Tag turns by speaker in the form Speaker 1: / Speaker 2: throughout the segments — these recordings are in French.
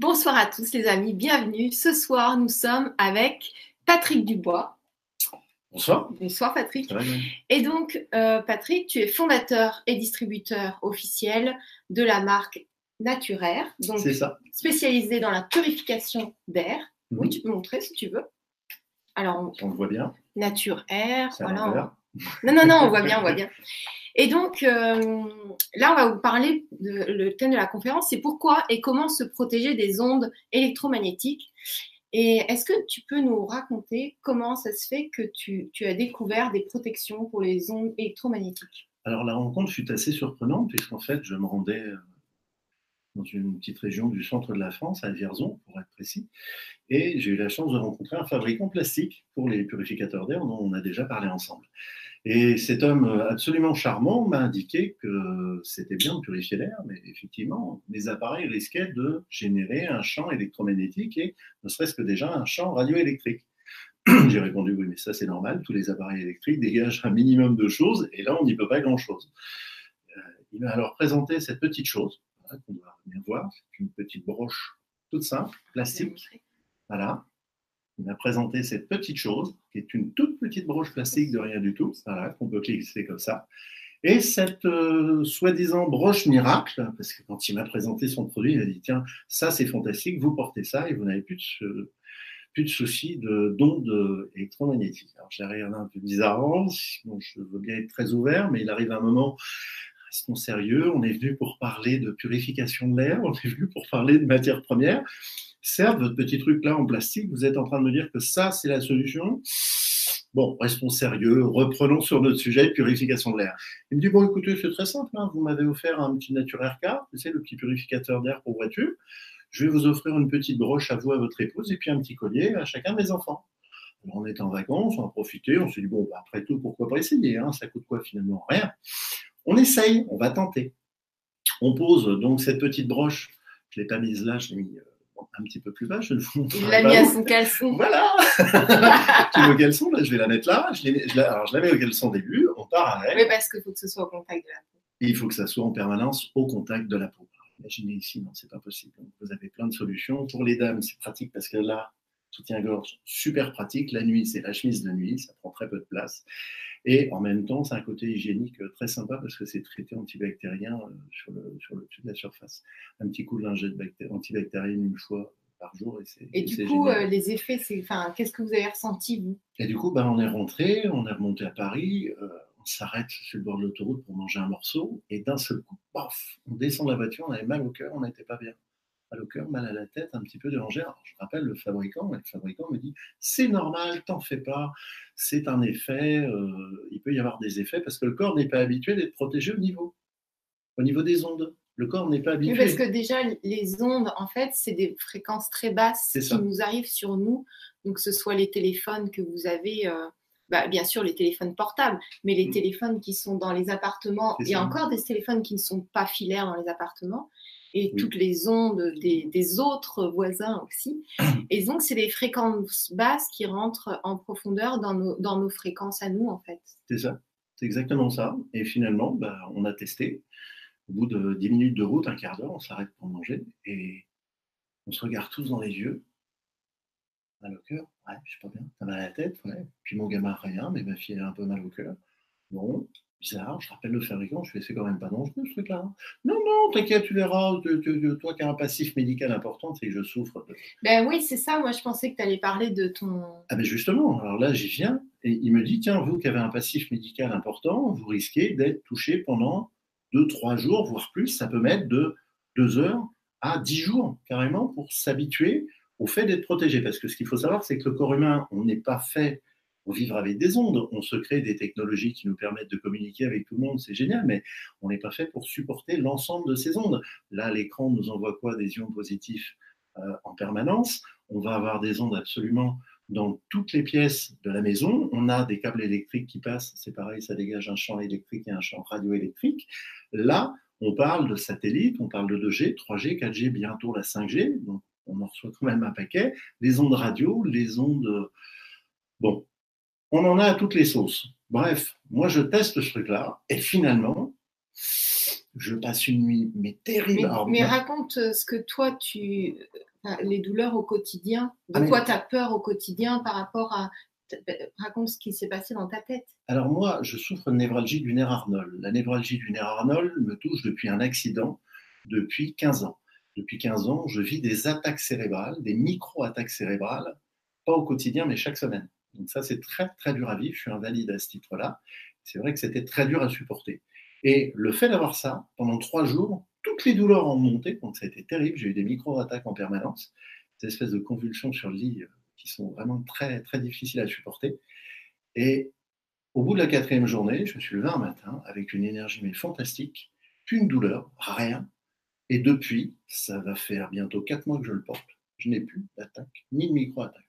Speaker 1: Bonsoir à tous les amis, bienvenue. Ce soir, nous sommes avec Patrick Dubois.
Speaker 2: Bonsoir.
Speaker 1: Bonsoir Patrick. Et donc, euh, Patrick, tu es fondateur et distributeur officiel de la marque Naturaire, donc
Speaker 2: C'est ça.
Speaker 1: spécialisée dans la purification d'air.
Speaker 2: Mhm.
Speaker 1: Oui, tu peux montrer si tu veux. Alors,
Speaker 2: On le voit bien.
Speaker 1: Nature Air, voilà. Non, non, non, on voit bien, on voit bien. Et donc, euh, là, on va vous parler, de, le thème de la conférence, c'est pourquoi et comment se protéger des ondes électromagnétiques. Et est-ce que tu peux nous raconter comment ça se fait que tu, tu as découvert des protections pour les ondes électromagnétiques?
Speaker 2: Alors la rencontre fut assez surprenante puisqu'en fait je me rendais euh, dans une petite région du centre de la France, à Vierzon pour être précis, et j'ai eu la chance de rencontrer un fabricant plastique pour les purificateurs d'air dont on a déjà parlé ensemble. Et cet homme euh, absolument charmant m'a indiqué que c'était bien de purifier l'air, mais effectivement, les appareils risquaient de générer un champ électromagnétique et ne serait-ce que déjà un champ radioélectrique. J'ai répondu oui, mais ça c'est normal, tous les appareils électriques dégagent un minimum de choses et là on n'y peut pas grand-chose. Euh, il m'a alors présenté cette petite chose voilà, qu'on doit bien voir, c'est une petite broche toute simple, plastique, voilà. Il m'a présenté cette petite chose, qui est une toute petite broche plastique de rien du tout, voilà, qu'on peut glisser comme ça. Et cette euh, soi-disant broche miracle, parce que quand il m'a présenté son produit, il a dit tiens, ça c'est fantastique, vous portez ça et vous n'avez plus de, plus de soucis de d'ondes électromagnétiques. Alors j'ai regardé un peu bizarrement, bon, je veux bien être très ouvert, mais il arrive un moment, restons sérieux, on est venu pour parler de purification de l'air, on est venu pour parler de matières premières. Certes, votre petit truc là en plastique, vous êtes en train de me dire que ça c'est la solution? Bon, restons sérieux, reprenons sur notre sujet purification de l'air. Il me dit, bon, écoutez, c'est très simple, hein, vous m'avez offert un petit Nature Air Car, sais, le petit purificateur d'air pour voiture. Je vais vous offrir une petite broche à vous, à votre épouse, et puis un petit collier à chacun de mes enfants. On est en vacances, on a profité, on s'est dit, bon, bah, après tout, pourquoi pas essayer hein, Ça coûte quoi finalement? Rien. On essaye, on va tenter. On pose donc cette petite broche, je ne l'ai pas mise là, je l'ai mis un petit peu plus bas, je ne vous
Speaker 1: Il l'a mis à son caleçon.
Speaker 2: Voilà Tu veux au caleçon, là, je vais la mettre là. Je, l'ai- je la, alors, je la mets au caleçon au début, en parallèle.
Speaker 1: Oui, parce qu'il faut que ce soit au contact de la peau.
Speaker 2: Et il faut que ça soit en permanence au contact de la peau. Alors, Imaginez ici, non, c'est pas possible. Donc, vous avez plein de solutions. Pour les dames, c'est pratique parce que là, soutien-gorge, super pratique. La nuit, c'est la chemise de nuit, ça prend très peu de place. Et en même temps, c'est un côté hygiénique euh, très sympa parce que c'est traité antibactérien euh, sur le, sur le dessus de la surface. Un petit coup de lingette bacté- antibactérienne une fois par jour et c'est
Speaker 1: Et du coup, euh, les effets, c'est, enfin, qu'est-ce que vous avez ressenti, vous?
Speaker 2: Et du coup, bah, on est rentré, on est remonté à Paris, euh, on s'arrête sur le bord de l'autoroute pour manger un morceau, et d'un seul coup, paf, on descend de la voiture, on avait mal au cœur, on n'était pas bien. Mal au cœur, mal à la tête, un petit peu dérangé. Alors, je rappelle le fabricant, et le fabricant me dit c'est normal, t'en fais pas, c'est un effet, euh, il peut y avoir des effets parce que le corps n'est pas habitué d'être protégé au niveau, au niveau des ondes. Le corps n'est pas
Speaker 1: Oui,
Speaker 2: habitué.
Speaker 1: parce que déjà, les ondes, en fait, c'est des fréquences très basses qui
Speaker 2: ça.
Speaker 1: nous arrivent sur nous. Donc, que ce soit les téléphones que vous avez, euh, bah, bien sûr, les téléphones portables, mais les
Speaker 2: Mm.
Speaker 1: téléphones qui sont dans les appartements.
Speaker 2: C'est
Speaker 1: Il y a
Speaker 2: ça.
Speaker 1: encore des téléphones qui ne sont pas filaires dans les appartements. Et
Speaker 2: Oui.
Speaker 1: toutes les ondes des, des autres voisins aussi. Et donc, c'est des fréquences basses qui rentrent en profondeur dans nos, dans nos fréquences à nous, en fait.
Speaker 2: C'est ça, c'est exactement ça. Et finalement, bah, on a testé. Au bout de 10 minutes de route, un quart d'heure, on s'arrête pour manger et on se regarde tous dans les yeux. Mal au cœur, ouais, je suis pas bien. T'as mal à la tête, ouais. Puis mon gamin, rien, mais ma fille a un peu mal au cœur. Bon, bizarre, je rappelle le fabricant, je fais c'est quand même pas dangereux ce truc-là. hein. Non, non, t'inquiète, tu verras, tu- tu- tu- toi qui as un passif médical important, c'est que je souffre de
Speaker 1: Ben oui, c'est ça. Moi, je pensais que tu allais parler de ton.
Speaker 2: Ah ben justement, alors là j'y viens, et il me dit, tiens, vous qui avez un passif médical important, vous risquez d'être touché pendant 2-3 jours, voire plus, ça peut mettre de 2 heures à 10 jours carrément pour s'habituer au fait d'être protégé. Parce que ce qu'il faut savoir, c'est que le corps humain, on n'est pas fait pour vivre avec des ondes, on se crée des technologies qui nous permettent de communiquer avec tout le monde, c'est génial, mais on n'est pas fait pour supporter l'ensemble de ces ondes. Là, l'écran nous envoie quoi? Des ions positifs euh, en permanence. On va avoir des ondes absolument dans toutes les pièces de la maison. On a des câbles électriques qui passent, c'est pareil, ça dégage un champ électrique et un champ radioélectrique. Là, on parle de satellites, on parle de 2G, 3G, 4G, bientôt la 5G, donc on en reçoit quand même un paquet. Les ondes radio, les ondes... Bon, on en a à toutes les sauces. Bref, moi je teste ce truc-là, et finalement, je passe une nuit, mais terrible.
Speaker 1: Mais,
Speaker 2: Alors,
Speaker 1: mais raconte euh, ce que toi, tu. les douleurs au quotidien De
Speaker 2: Ah,
Speaker 1: quoi tu as peur au quotidien par rapport à. Raconte ce qui s'est passé dans ta tête.
Speaker 2: Alors moi, je souffre de névralgie du nerf Arnold. La névralgie du nerf Arnold me touche depuis un accident, depuis 15 ans. Depuis 15 ans, je vis des attaques cérébrales, des micro-attaques cérébrales, pas au quotidien, mais chaque semaine. Donc ça, c'est très, très dur à vivre. Je suis invalide à ce titre-là. C'est vrai que c'était très dur à supporter. Et le fait d'avoir ça, pendant trois jours, toutes les douleurs ont monté, donc ça a été terrible. J'ai eu des micro-attaques en permanence, des espèces de convulsions sur le lit euh, qui sont vraiment très, très difficiles à supporter. Et au bout de la quatrième journée, je me suis levé un matin avec une énergie mais fantastique, une douleur, rien. Et depuis, ça va faire bientôt quatre mois que je le porte. Je n'ai plus d'attaque, ni de micro-attaque.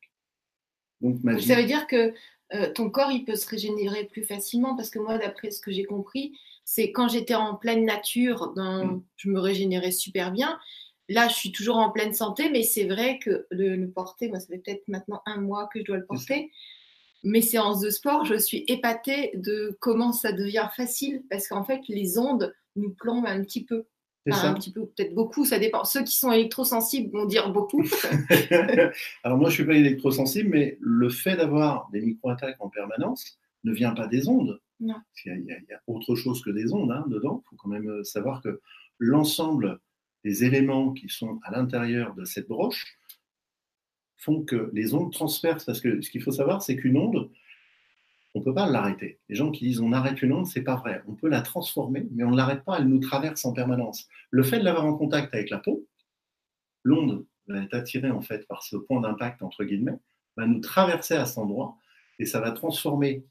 Speaker 2: Donc ma
Speaker 1: Donc,
Speaker 2: vie,
Speaker 1: ça veut dire que euh, ton corps, il peut se régénérer plus facilement parce que moi, d'après ce que j'ai compris, c'est quand j'étais en pleine nature, dans-
Speaker 2: Mm.
Speaker 1: je me régénérais super bien. Là, je suis toujours en pleine santé, mais c'est vrai que le, le porter, moi, ça fait peut-être maintenant un mois que je dois le porter. Mes séances de sport, je suis épatée de comment ça devient facile parce qu'en fait, les ondes nous plombent un petit peu. Enfin,
Speaker 2: ça.
Speaker 1: un petit peu, peut-être beaucoup, ça dépend. Ceux qui sont électrosensibles vont dire beaucoup.
Speaker 2: Alors moi, je suis pas électrosensible, mais le fait d'avoir des micro-attaques en permanence ne vient pas des ondes.
Speaker 1: Non.
Speaker 2: Parce il y, a- il y a autre chose que des ondes hein, dedans. Il faut quand même euh, savoir que l'ensemble des éléments qui sont à l'intérieur de cette broche font que les ondes transpercent. Parce que ce qu'il faut savoir, c'est qu'une onde, on ne peut pas l'arrêter. Les gens qui disent on arrête une onde, c'est pas vrai. On peut la transformer, mais on ne l'arrête pas, elle nous traverse en permanence. Le fait de l'avoir en contact avec la peau, l'onde va être attirée en fait par ce point d'impact, entre guillemets, va nous traverser à cet endroit et ça va transformer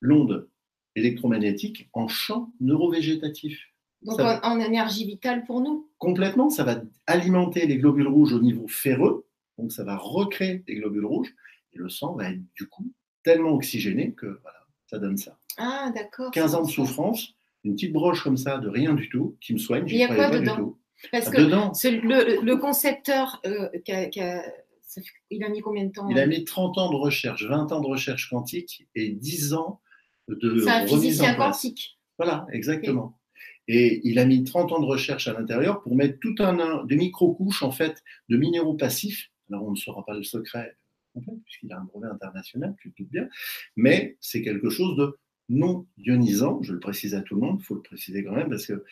Speaker 2: l'onde électromagnétique en champ neurovégétatif.
Speaker 1: Donc, en énergie vitale pour nous.
Speaker 2: Complètement, ça va alimenter les globules rouges au niveau ferreux, donc ça va recréer des globules rouges et le sang va être du coup tellement oxygéné que voilà, ça donne ça.
Speaker 1: Ah, d'accord.
Speaker 2: 15 ans de souffrance, une petite broche comme ça de rien du tout qui me soigne,
Speaker 1: Il y a quoi dedans
Speaker 2: du tout.
Speaker 1: Parce
Speaker 2: Ah,
Speaker 1: que
Speaker 2: Dedans,
Speaker 1: ce- le, le concepteur, euh, a- ça il a mis combien de temps
Speaker 2: Il a mis 30 ans de recherche, 20 ans de recherche quantique et 10 ans de
Speaker 1: C'est un
Speaker 2: remise
Speaker 1: physicien quantique.
Speaker 2: Voilà, exactement. Et il a mis 30 ans de recherche à l'intérieur pour mettre tout un, un des micro-couches en fait de minéraux passifs. Alors on ne saura pas le secret puisqu'il a un brevet international, tu te doutes bien, mais c'est quelque chose de non ionisant. Je le précise à tout le monde, il faut le préciser quand même parce que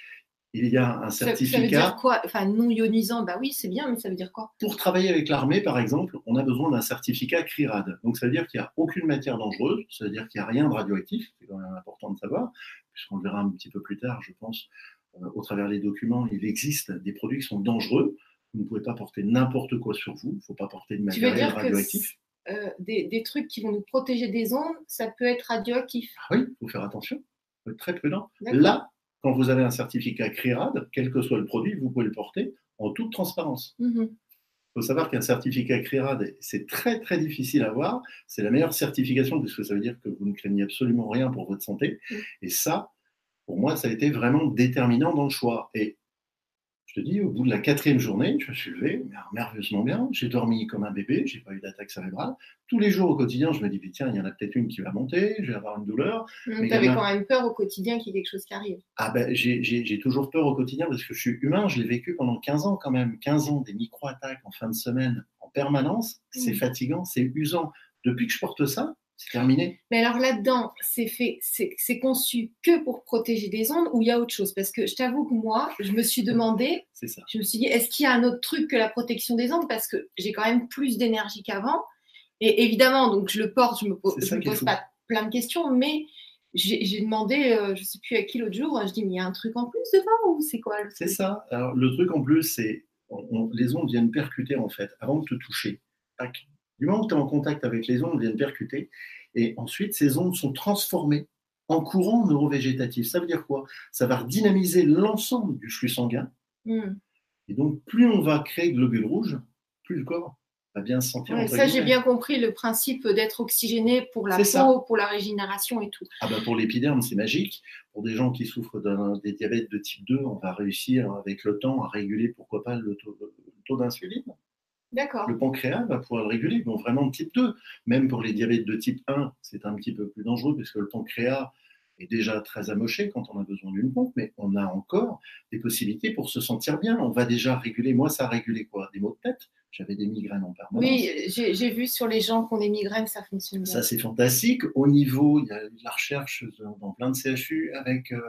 Speaker 2: il y a un
Speaker 1: Ça, ça veut
Speaker 2: certificat.
Speaker 1: dire quoi? Enfin, non ionisant, bah oui, c'est bien, mais ça veut dire quoi?
Speaker 2: Pour travailler avec l'armée, par exemple, on a besoin d'un certificat CRIRAD. Donc, ça veut dire qu'il n'y a aucune matière dangereuse, ça veut dire qu'il n'y a rien de radioactif, c'est quand même important de savoir, puisqu'on le verra un petit peu plus tard, je pense, euh, au travers des documents, il existe des produits qui sont dangereux. Vous ne pouvez pas porter n'importe quoi sur vous, il ne faut pas porter de matériel radioactif.
Speaker 1: euh, des, des trucs qui vont nous protéger des ondes, ça peut être radioactif.
Speaker 2: Ah oui, il faut faire attention, faut être très prudent. Là, quand vous avez un certificat CRIRAD, quel que soit le produit, vous pouvez le porter en toute transparence.
Speaker 1: Mhm.
Speaker 2: Il faut savoir qu'un certificat CRIRAD, c'est très très difficile à avoir. C'est la meilleure certification puisque ça veut dire que vous ne craignez absolument rien pour votre santé.
Speaker 1: Mm.
Speaker 2: Et ça, pour moi, ça a été vraiment déterminant dans le choix. Et te dis, au bout de la quatrième journée, je me suis levé mer- merveilleusement bien. J'ai dormi comme un bébé, j'ai pas eu d'attaque cérébrale. Tous les jours au quotidien, je me dis, tiens, il y en a peut-être une qui va monter, je vais avoir une douleur.
Speaker 1: Mhm.
Speaker 2: Mais
Speaker 1: T'avais
Speaker 2: il y en a-
Speaker 1: quand même peur au quotidien qu'il y ait quelque chose qui arrive.
Speaker 2: Ah ben, j'ai- toujours peur au quotidien parce que je suis humain, je l'ai vécu pendant 15 ans quand même. 15 ans, des micro-attaques en fin de semaine, en permanence, c'est
Speaker 1: Mm.
Speaker 2: fatigant, c'est usant. Depuis que je porte ça, c'est terminé.
Speaker 1: Mais alors là-dedans, c'est fait, c'est conçu que pour protéger des ondes ou il y a autre chose? Parce que je t'avoue que moi, je me suis demandé,
Speaker 2: ça.
Speaker 1: je me suis dit, est-ce qu'il y a un autre truc que la protection des ondes? Parce que j'ai quand même plus d'énergie qu'avant. Et évidemment, donc je le porte, je me, pose- je me pose pas plein de questions, mais j'ai demandé, euh, je sais plus à qui l'autre jour, je dis, mais il y a un truc en plus devant ou c'est quoi le
Speaker 2: C'est ça. Alors, le truc en plus, c'est les ondes viennent percuter en fait avant de te toucher. Tac. Du moment que tu es en contact avec les ondes, elles viennent percuter. Et ensuite, ces ondes sont transformées en courant neurovégétatif. Ça veut dire quoi? Ça va redynamiser l'ensemble du flux sanguin.
Speaker 1: Hmm.
Speaker 2: Et donc, plus on va créer de globules rouges, plus le corps va bien se sentir.
Speaker 1: Ouais, ça, j'ai bien compris le principe d'être oxygéné pour la peau,
Speaker 2: ça.
Speaker 1: pour la régénération et tout.
Speaker 2: Ah bah pour l'épiderme, c'est magique. Pour des gens qui souffrent d'un des diabètes de type 2, on va réussir avec le temps à réguler, pourquoi pas, le taux, le taux d'insuline. Le pancréas va pouvoir le réguler, donc vraiment de type 2. Même pour les diabètes de type 1, c'est un petit peu plus dangereux parce que le pancréas est déjà très amoché quand on a besoin d'une pompe, mais on a encore des possibilités pour se sentir bien. On va déjà réguler. Moi, ça a régulé quoi? Des maux de tête? J'avais des migraines en permanence.
Speaker 1: Oui, j'ai vu sur les gens qui ont des migraines, ça fonctionne bien.
Speaker 2: Ça, c'est fantastique. Au niveau, il y a de la recherche dans plein de CHU avec euh,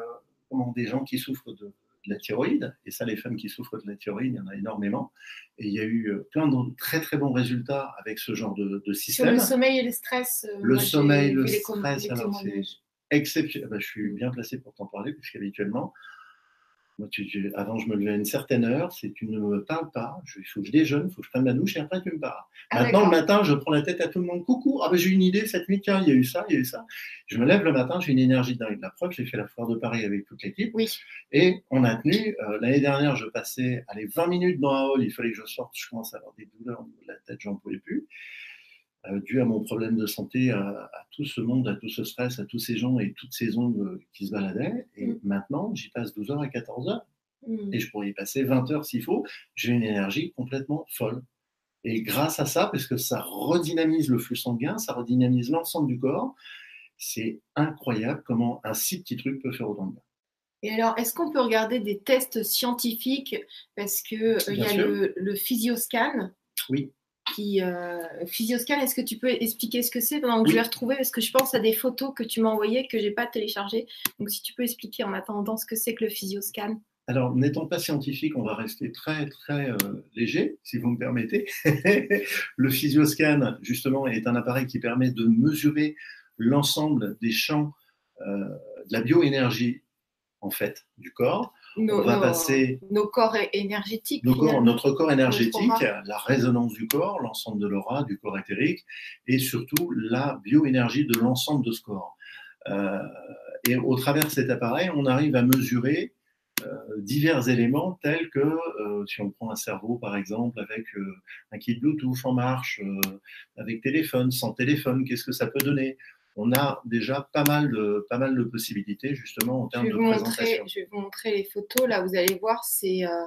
Speaker 2: des gens qui souffrent de, la thyroïde. Et ça, les femmes qui souffrent de la thyroïde, il y en a énormément. Et il y a eu euh, plein de très, très bons résultats avec ce genre de, système. Sur
Speaker 1: le sommeil et le stress.
Speaker 2: Euh, le sommeil, le stress, alors c'est exceptionnel. Ah bah, je suis bien placé pour t'en parler, puisqu'habituellement, moi, avant, je me levais à une certaine heure. Si tu ne me parles pas, il faut que je déjeune, il faut que je prenne ma douche et après tu me parles. Ah, Maintenant, le matin, je prends la tête à tout le monde. Coucou, ah ben, j'ai une idée cette nuit, tiens, il y a eu ça, il y a eu ça. Je me lève le matin, j'ai une énergie dingue. La preuve, j'ai fait la foire de Paris avec toute l'équipe.
Speaker 1: Oui.
Speaker 2: Et on a tenu. Euh, l'année dernière, je passais allez, 20 minutes dans un hall, il fallait que je sorte. Je commence à avoir des douleurs au niveau de la tête, j'en pouvais plus. Euh, dû à mon problème de santé, à, tout ce monde, à tout ce stress, à tous ces gens et toutes ces ondes euh, qui se baladaient. Et mm. maintenant, j'y passe 12 heures à 14 heures. Mm. Et je pourrais y passer 20 heures s'il faut. J'ai une énergie complètement folle. Et grâce à ça, parce que ça redynamise le flux sanguin, ça redynamise l'ensemble du corps, c'est incroyable comment un si petit truc peut faire autant de bien.
Speaker 1: Et alors, est-ce qu'on peut regarder des tests scientifiques? Parce qu'il euh, il y a le, le, physioscan.
Speaker 2: Oui
Speaker 1: qui euh, Physioscan, est-ce que tu peux expliquer ce que c'est? Pendant que je vais retrouver Parce que je pense à des photos que tu m'as envoyées que j'ai pas téléchargées. Donc si tu peux expliquer en attendant ce que c'est que le Physioscan.
Speaker 2: Alors, n'étant pas scientifique, on va rester très, très euh, léger, si vous me permettez. le Physioscan, justement, est un appareil qui permet de mesurer l'ensemble des champs euh, de la bioénergie, en fait, du corps
Speaker 1: nos, on va passer nos corps énergétiques.
Speaker 2: notre corps énergétique, la résonance du corps, l'ensemble de l'aura, du corps éthérique, et surtout la bioénergie de l'ensemble de ce corps. Euh, et au travers de cet appareil, on arrive à mesurer euh, divers éléments tels que, euh, si on prend un cerveau par exemple, avec un kit Bluetooth en marche, avec téléphone, sans téléphone, qu'est-ce que ça peut donner? On a déjà pas mal de, pas mal de possibilités justement en termes de présentation.
Speaker 1: je vais vous montrer les photos. Là, vous allez voir, c'est euh,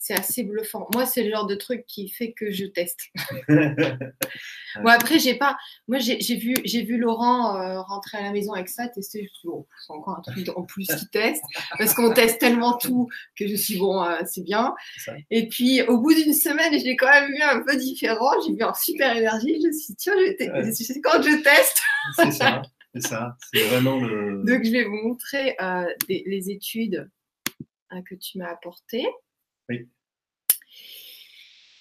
Speaker 1: c'est assez bluffant. Moi, c'est le genre de truc qui fait que je teste. bon, après, j'ai pas. Moi, j'ai vu, j'ai vu Laurent euh, rentrer à la maison avec ça, tester. Je me suis dit, c'est encore un truc en plus qui teste, parce qu'on teste tellement tout que je suis bon, euh, c'est bien. Et puis, au bout d'une semaine, je l'ai quand même vu un peu différent. J'ai vu un super énergie. Je me suis dit, tiens, je quand je teste.
Speaker 2: c'est ça. C'est ça. C'est vraiment le.
Speaker 1: Donc, je vais vous montrer euh, les études que tu m'as apportées.
Speaker 2: Oui.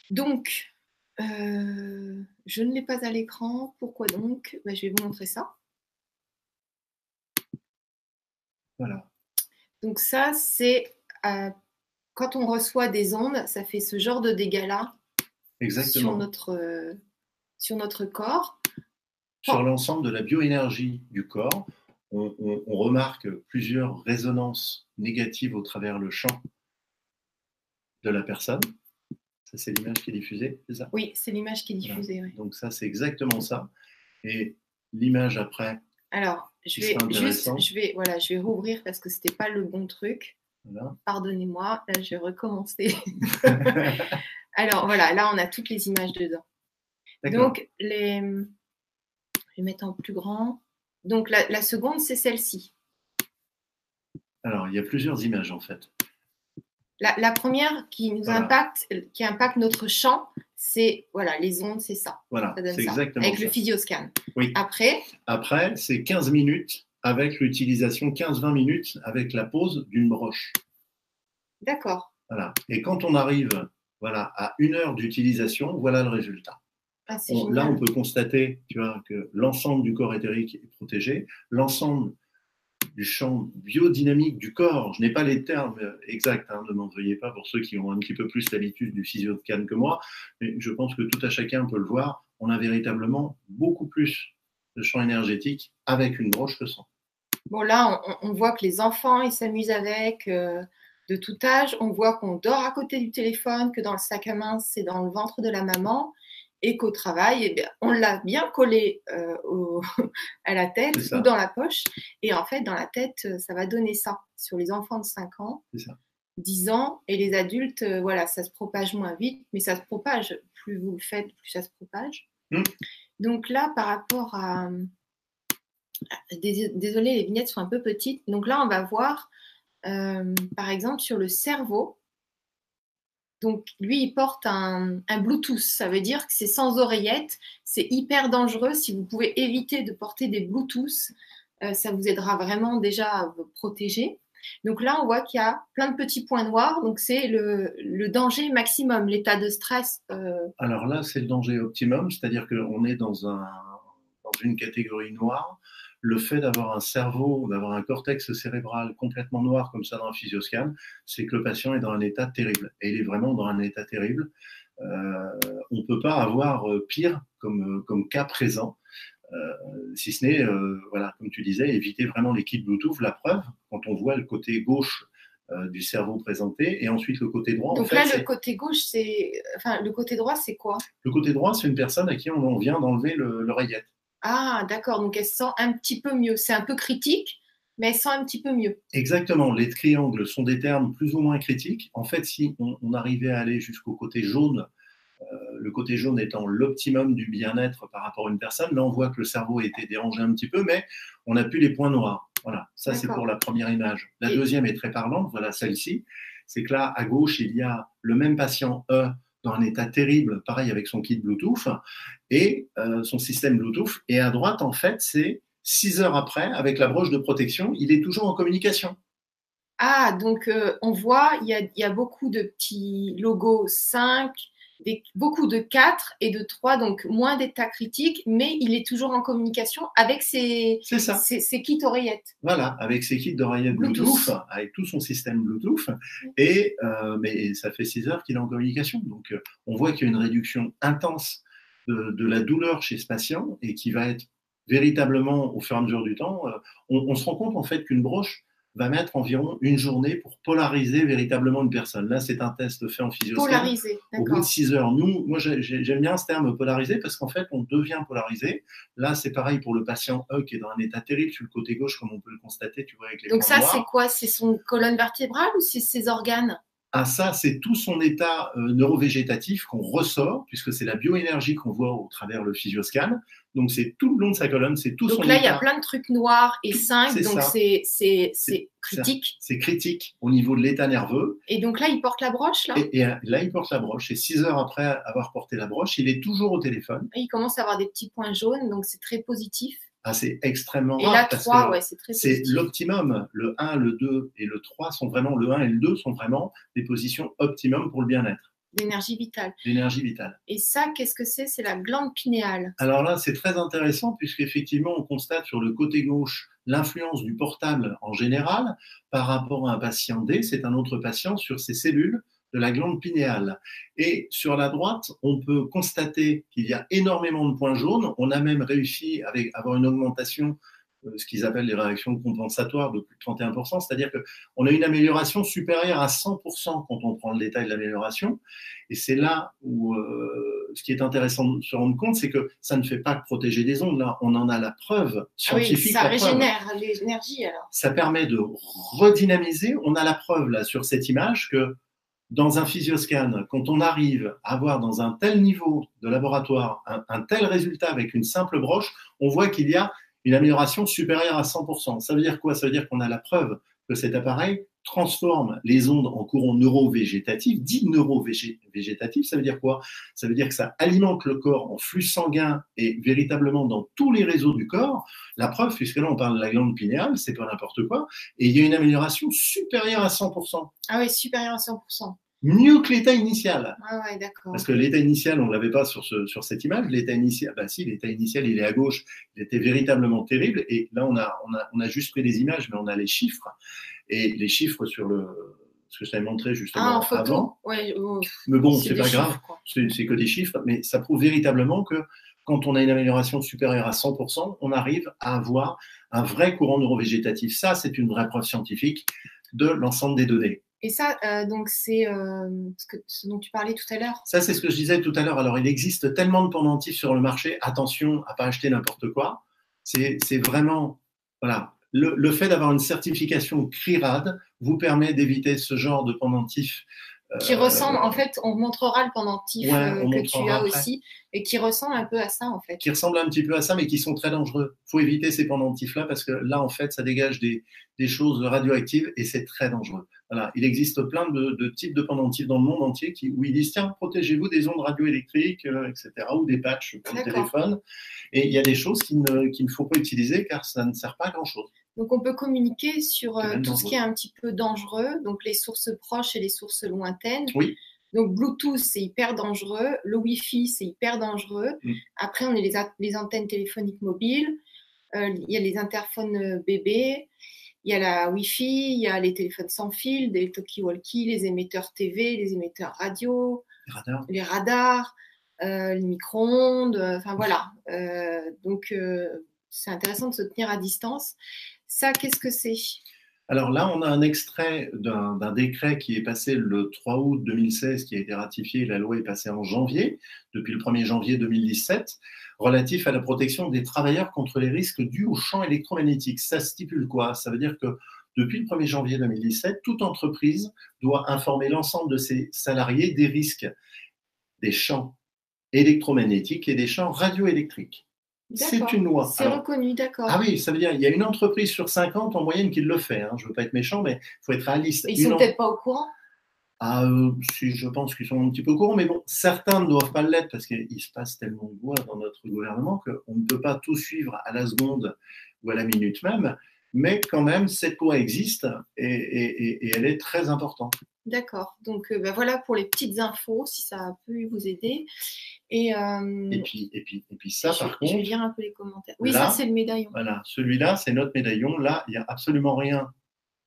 Speaker 1: Donc, euh, je ne l'ai pas à l'écran. Pourquoi donc? Ben, Je vais vous montrer ça.
Speaker 2: Voilà.
Speaker 1: Donc ça, c'est euh, quand on reçoit des ondes, ça fait ce genre de dégâts-là sur notre, euh, sur notre corps.
Speaker 2: Sur l'ensemble de la bioénergie du corps, on, remarque plusieurs résonances négatives au travers le champ de la personne. Ça, c'est l'image qui est diffusée, c'est ça?
Speaker 1: Oui, c'est l'image qui est diffusée.
Speaker 2: Donc ça, c'est exactement ça. Et l'image après.
Speaker 1: Alors, je vais juste, je vais, voilà, je vais rouvrir parce que c'était pas le bon truc. Pardonnez-moi, là, je vais recommencer. Alors voilà, là, on a toutes les images dedans. Donc les, je vais mettre en plus grand. Donc la, la seconde, c'est celle-ci.
Speaker 2: Alors, il y a plusieurs images en fait.
Speaker 1: La, première qui nous impacte, qui impacte notre champ, c'est voilà, les ondes, c'est ça.
Speaker 2: Voilà, c'est exactement
Speaker 1: Avec le physioscan.
Speaker 2: Oui.
Speaker 1: Après?
Speaker 2: Après, c'est 15 minutes avec l'utilisation, 15-20 minutes avec la pose d'une broche.
Speaker 1: D'accord.
Speaker 2: Voilà. Et quand on arrive voilà, à une heure d'utilisation, voilà le résultat.
Speaker 1: Ah,
Speaker 2: là, on peut constater tu vois, que l'ensemble du corps éthérique est protégé, l'ensemble du champ biodynamique du corps. Je n'ai pas les termes exacts, hein, ne m'en veuillez pas pour ceux qui ont un petit peu plus l'habitude du physio-can que moi, mais je pense que tout à chacun peut le voir. On a véritablement beaucoup plus de champ énergétique avec une broche que sans.
Speaker 1: Bon, là, on, voit que les enfants, ils s'amusent avec euh, de tout âge. On voit qu'on dort à côté du téléphone, que dans le sac à main, c'est dans le ventre de la maman et qu'au travail, eh bien, on l'a bien collé euh, à la tête ou dans la poche. Et en fait, dans la tête, euh, ça va donner ça. Sur les enfants de 5 ans, 10 ans, et les adultes, euh, voilà, ça se propage moins vite, mais ça se propage. Plus vous le faites, plus ça se propage. Mmh. Donc là, par rapport à, Désolée, les vignettes sont un peu petites. Donc là, on va voir, euh, par exemple, sur le cerveau. Donc lui, il porte un, Bluetooth. Ça veut dire que c'est sans oreillette. C'est hyper dangereux. Si vous pouvez éviter de porter des Bluetooth, euh, ça vous aidera vraiment déjà à vous protéger. Donc là, on voit qu'il y a plein de petits points noirs. Donc c'est le, danger maximum, l'état de stress.
Speaker 2: Euh. Alors là, c'est le danger optimum, c'est-à-dire qu'on est dans, dans une catégorie noire le fait d'avoir un cerveau, d'avoir un cortex cérébral complètement noir comme ça dans un physioscan, c'est que le patient est dans un état terrible. Et il est vraiment dans un état terrible. Euh, on ne peut pas avoir euh, pire comme, comme cas présent. Euh, si ce n'est, voilà, comme tu disais, éviter vraiment les kits Bluetooth. La preuve, quand on voit le côté gauche du cerveau présenté et ensuite le côté droit.
Speaker 1: Donc là, le côté gauche, c'est, enfin, le côté droit, c'est quoi?
Speaker 2: Le côté droit, c'est une personne à qui on, vient d'enlever l'oreillette.
Speaker 1: Ah, d'accord. Donc elle sent un petit peu mieux. C'est un peu critique, mais elle sent un petit peu mieux.
Speaker 2: Exactement. Les triangles sont des termes plus ou moins critiques. En fait, si on, arrivait à aller jusqu'au côté jaune, euh, le côté jaune étant l'optimum du bien-être par rapport à une personne, là on voit que le cerveau a été dérangé un petit peu, mais on n'a plus les points noirs. Voilà, ça c'est pour la première image. La deuxième est très parlante, voilà celle-ci. C'est que là, à gauche, il y a le même patient E dans un état terrible, pareil avec son kit Bluetooth et euh, son système Bluetooth. Et à droite, en fait, c'est six heures après, avec la broche de protection, il est toujours en communication.
Speaker 1: Ah, donc euh, on voit, il y a, y a, beaucoup de petits logos 5, beaucoup de 4 et de 3, donc moins d'état critique, mais il est toujours en communication avec ses, ses, kits oreillettes.
Speaker 2: Voilà, avec ses kits d'oreillettes Bluetooth. avec tout son système Bluetooth. Et euh, mais ça fait 6 heures qu'il est en communication. Donc euh, on voit qu'il y a une réduction intense de, la douleur chez ce patient et qui va être véritablement au fur et à mesure du temps. Euh, on, on se rend compte en fait qu'une broche va mettre environ une journée pour polariser véritablement une personne. Là, c'est un test fait en physiologie.
Speaker 1: Polariser,
Speaker 2: Au bout de 6 heures. Nous, moi, j'aime bien ce terme polariser parce qu'en fait, on devient polarisé. Là, c'est pareil pour le patient E qui est dans un état terrible sur le côté gauche, comme on peut le constater, tu vois, avec les
Speaker 1: Donc ça, c'est quoi? C'est son colonne vertébrale ou c'est ses organes?
Speaker 2: Ah, ça, c'est tout son état euh, neurovégétatif qu'on ressort, puisque c'est la bioénergie qu'on voit au travers le physioscan. Donc, c'est tout le long de sa colonne, c'est tout
Speaker 1: donc
Speaker 2: son
Speaker 1: là, il y a plein de trucs noirs et 5, donc c'est critique.
Speaker 2: C'est critique au niveau de l'état nerveux.
Speaker 1: Et donc là, il porte la broche, là?
Speaker 2: Et, euh, là, il porte la broche. Et 6 heures après avoir porté la broche, il est toujours au téléphone.
Speaker 1: il commence à avoir des petits points jaunes, donc c'est très positif.
Speaker 2: Ah, c'est extrêmement
Speaker 1: et rare. Et 3, ouais, c'est très
Speaker 2: C'est l'optimum. Le 1, le 2 et le 3 sont vraiment, le 1 et le 2 sont vraiment des positions optimum pour le bien-être.
Speaker 1: L'énergie vitale.
Speaker 2: L'énergie vitale.
Speaker 1: Et ça, qu'est-ce que c'est? C'est la glande pinéale.
Speaker 2: Alors là, c'est très intéressant puisqu'effectivement, on constate sur le côté gauche l'influence du portable en général par rapport à un patient D, c'est un autre patient, sur ses cellules de la glande pinéale. Et sur la droite, on peut constater qu'il y a énormément de points jaunes. On a même réussi à avoir une augmentation, euh, ce qu'ils appellent les réactions compensatoires de plus de 31%, c'est-à-dire qu'on a une amélioration supérieure à 100% quand on prend le détail de l'amélioration. Et c'est là où euh, ce qui est intéressant de se rendre compte, c'est que ça ne fait pas que protéger des ondes. Là, on en a la preuve scientifique.
Speaker 1: Ah oui, ça régénère l'énergie alors.
Speaker 2: Ça permet de redynamiser. On a la preuve là sur cette image que dans un physioscan, quand on arrive à avoir dans un tel niveau de laboratoire un, tel résultat avec une simple broche, on voit qu'il y a une amélioration supérieure à 100%. Ça veut dire quoi? Ça veut dire qu'on a la preuve que cet appareil transforme les ondes en courant neurovégétatif. Dit neurovégétatif, ça veut dire quoi? Ça veut dire que ça alimente le corps en flux sanguin et véritablement dans tous les réseaux du corps. La preuve, puisque là on parle de la glande pinéale, c'est pas n'importe quoi, et il y a une amélioration supérieure à 100%.
Speaker 1: Ah oui, supérieure à 100%
Speaker 2: mieux que l'état initial.
Speaker 1: Ah ouais, d'accord.
Speaker 2: Parce que l'état initial, on ne l'avait pas sur, ce, sur cette image. L'état initial, bah si, l'état initial, il est à gauche. Il était véritablement terrible. Et là, on a, on a, on a juste pris des images, mais on a les chiffres. Et les chiffres sur le, ce que je t'avais montré justement ah, en photo. avant.
Speaker 1: Ouais, oh,
Speaker 2: mais bon, c'est pas grave, c'est que des chiffres, mais ça prouve véritablement que quand on a une amélioration supérieure à 100%, on arrive à avoir un vrai courant neurovégétatif. Ça, c'est une vraie preuve scientifique de l'ensemble des données.
Speaker 1: Et ça, euh, donc, c'est euh, ce, dont tu parlais tout à l'heure
Speaker 2: Ça, c'est ce que je disais tout à l'heure. Alors, il existe tellement de pendentifs sur le marché. Attention à pas acheter n'importe quoi. C'est vraiment, voilà, le, fait d'avoir une certification CRIRAD vous permet d'éviter ce genre de pendentif
Speaker 1: Qui
Speaker 2: Euh,
Speaker 1: ressemble, en fait, on montrera le pendentif
Speaker 2: Ouais,
Speaker 1: euh, que tu as
Speaker 2: après.
Speaker 1: aussi, et qui ressemble un peu à ça, en fait.
Speaker 2: qui ressemblent un petit peu à ça, mais qui sont très dangereux. Il faut éviter ces pendentifs-là parce que là, en fait, ça dégage des, des choses radioactives et c'est très dangereux. Voilà. Il existe plein de, de types de pendentifs dans le monde entier qui, où ils disent tiens, protégez-vous des ondes radioélectriques, euh, etc., ou des patchs pour le téléphone. Et il y a des choses qu'il ne, qu'il ne faut pas utiliser car ça ne sert pas à grand-chose.
Speaker 1: Donc, on peut communiquer sur euh, tout ce qui est un petit peu dangereux, donc les sources proches et les sources lointaines.
Speaker 2: Oui.
Speaker 1: Donc, Bluetooth, c'est hyper dangereux. Le Wi-Fi, c'est hyper dangereux.
Speaker 2: Mm.
Speaker 1: Après, on a les, antennes téléphoniques mobiles. Euh, Il y a les interphones euh, bébés. Il y a la Wi-Fi. Il y a les téléphones sans fil, les talkie-walkie, les émetteurs TV, les émetteurs radio,
Speaker 2: Les radars.
Speaker 1: les radars, euh, les micro-ondes. Enfin, voilà. Donc, c'est intéressant de se tenir à distance. Ça, qu'est-ce que c'est?
Speaker 2: Alors là, on a un extrait d'un décret qui est passé le 3 août 2016, qui a été ratifié. La loi est passée en janvier, depuis le 1er janvier 2017, relatif à la protection des travailleurs contre les risques dus au champ électromagnétique. Ça stipule quoi? Ça veut dire que depuis le 1er janvier 2017, toute entreprise doit informer l'ensemble de ses salariés des risques des champs électromagnétiques et des champs radioélectriques. C'est une loi.
Speaker 1: C'est reconnu, d'accord.
Speaker 2: ah oui, ça veut dire il y a une entreprise sur 50 en moyenne qui le fait. Hein. Je ne veux pas être méchant, mais il faut être réaliste.
Speaker 1: Ils
Speaker 2: Une
Speaker 1: sont
Speaker 2: en-
Speaker 1: peut-être pas au courant?
Speaker 2: Ah, euh, si, je pense qu'ils sont un petit peu courants, mais bon, certains ne doivent pas l'être parce qu'il se passe tellement de voix dans notre gouvernement qu'on ne peut pas tout suivre à la seconde ou à la minute même. Mais quand même, cette loi existe et, et- et- et elle est très importante.
Speaker 1: D'accord. Donc euh, bah, voilà pour les petites infos, si ça a pu vous aider. Et, euh,
Speaker 2: Et puis, et puis, et puis ça,
Speaker 1: je,
Speaker 2: par
Speaker 1: je vais
Speaker 2: contre,
Speaker 1: lire un peu les commentaires. Oui,
Speaker 2: là-
Speaker 1: ça c'est le médaillon.
Speaker 2: Voilà, celui-là, c'est notre médaillon. Là, il n'y a absolument rien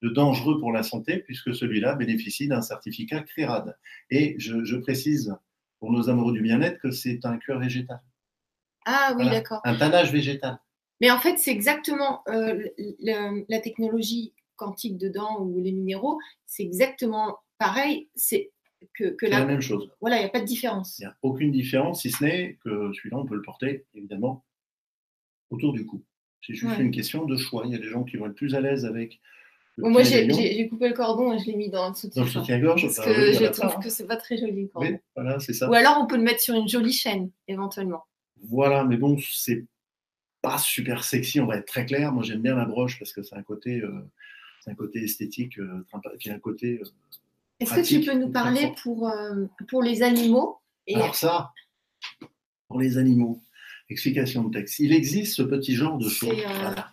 Speaker 2: de dangereux pour la santé puisque celui-là bénéficie d'un certificat CRIRAD. Et je, je précise pour nos amoureux du bien-être que c'est un cuir végétal,
Speaker 1: Ah oui,
Speaker 2: Voilà.
Speaker 1: d'accord.
Speaker 2: un tannage végétal.
Speaker 1: Mais en fait, c'est exactement euh, le- le- la technologie quantique dedans ou les minéraux, c'est exactement pareil. C'est que, que
Speaker 2: C'est
Speaker 1: là,
Speaker 2: la même chose.
Speaker 1: voilà, il n'y a pas de différence.
Speaker 2: Il n'y a aucune différence, si ce n'est que celui-là, on peut le porter, évidemment, autour du cou. C'est juste
Speaker 1: Ouais.
Speaker 2: une question de choix. Il y a des gens qui vont être plus à l'aise avec
Speaker 1: Bon, moi, j'ai coupé le cordon et je l'ai mis dans le
Speaker 2: dans le
Speaker 1: soutien.
Speaker 2: soutien-gorge.
Speaker 1: Parce
Speaker 2: Bah
Speaker 1: que je
Speaker 2: a
Speaker 1: trouve que c'est pas très joli cordon.
Speaker 2: Oui, voilà, c'est ça.
Speaker 1: Ou alors, on peut le mettre sur une jolie chaîne, éventuellement.
Speaker 2: Voilà, mais bon, c'est pas super sexy, on va être très clair. Moi, j'aime bien la broche parce que c'est un côté, euh, c'est un côté esthétique, euh, sympa, puis un côté. euh,
Speaker 1: Est-ce que tu peux nous parler pour, euh, pour les animaux et
Speaker 2: Alors ça, pour les animaux, explication de texte. Il existe ce petit genre de choses.
Speaker 1: euh,
Speaker 2: Voilà.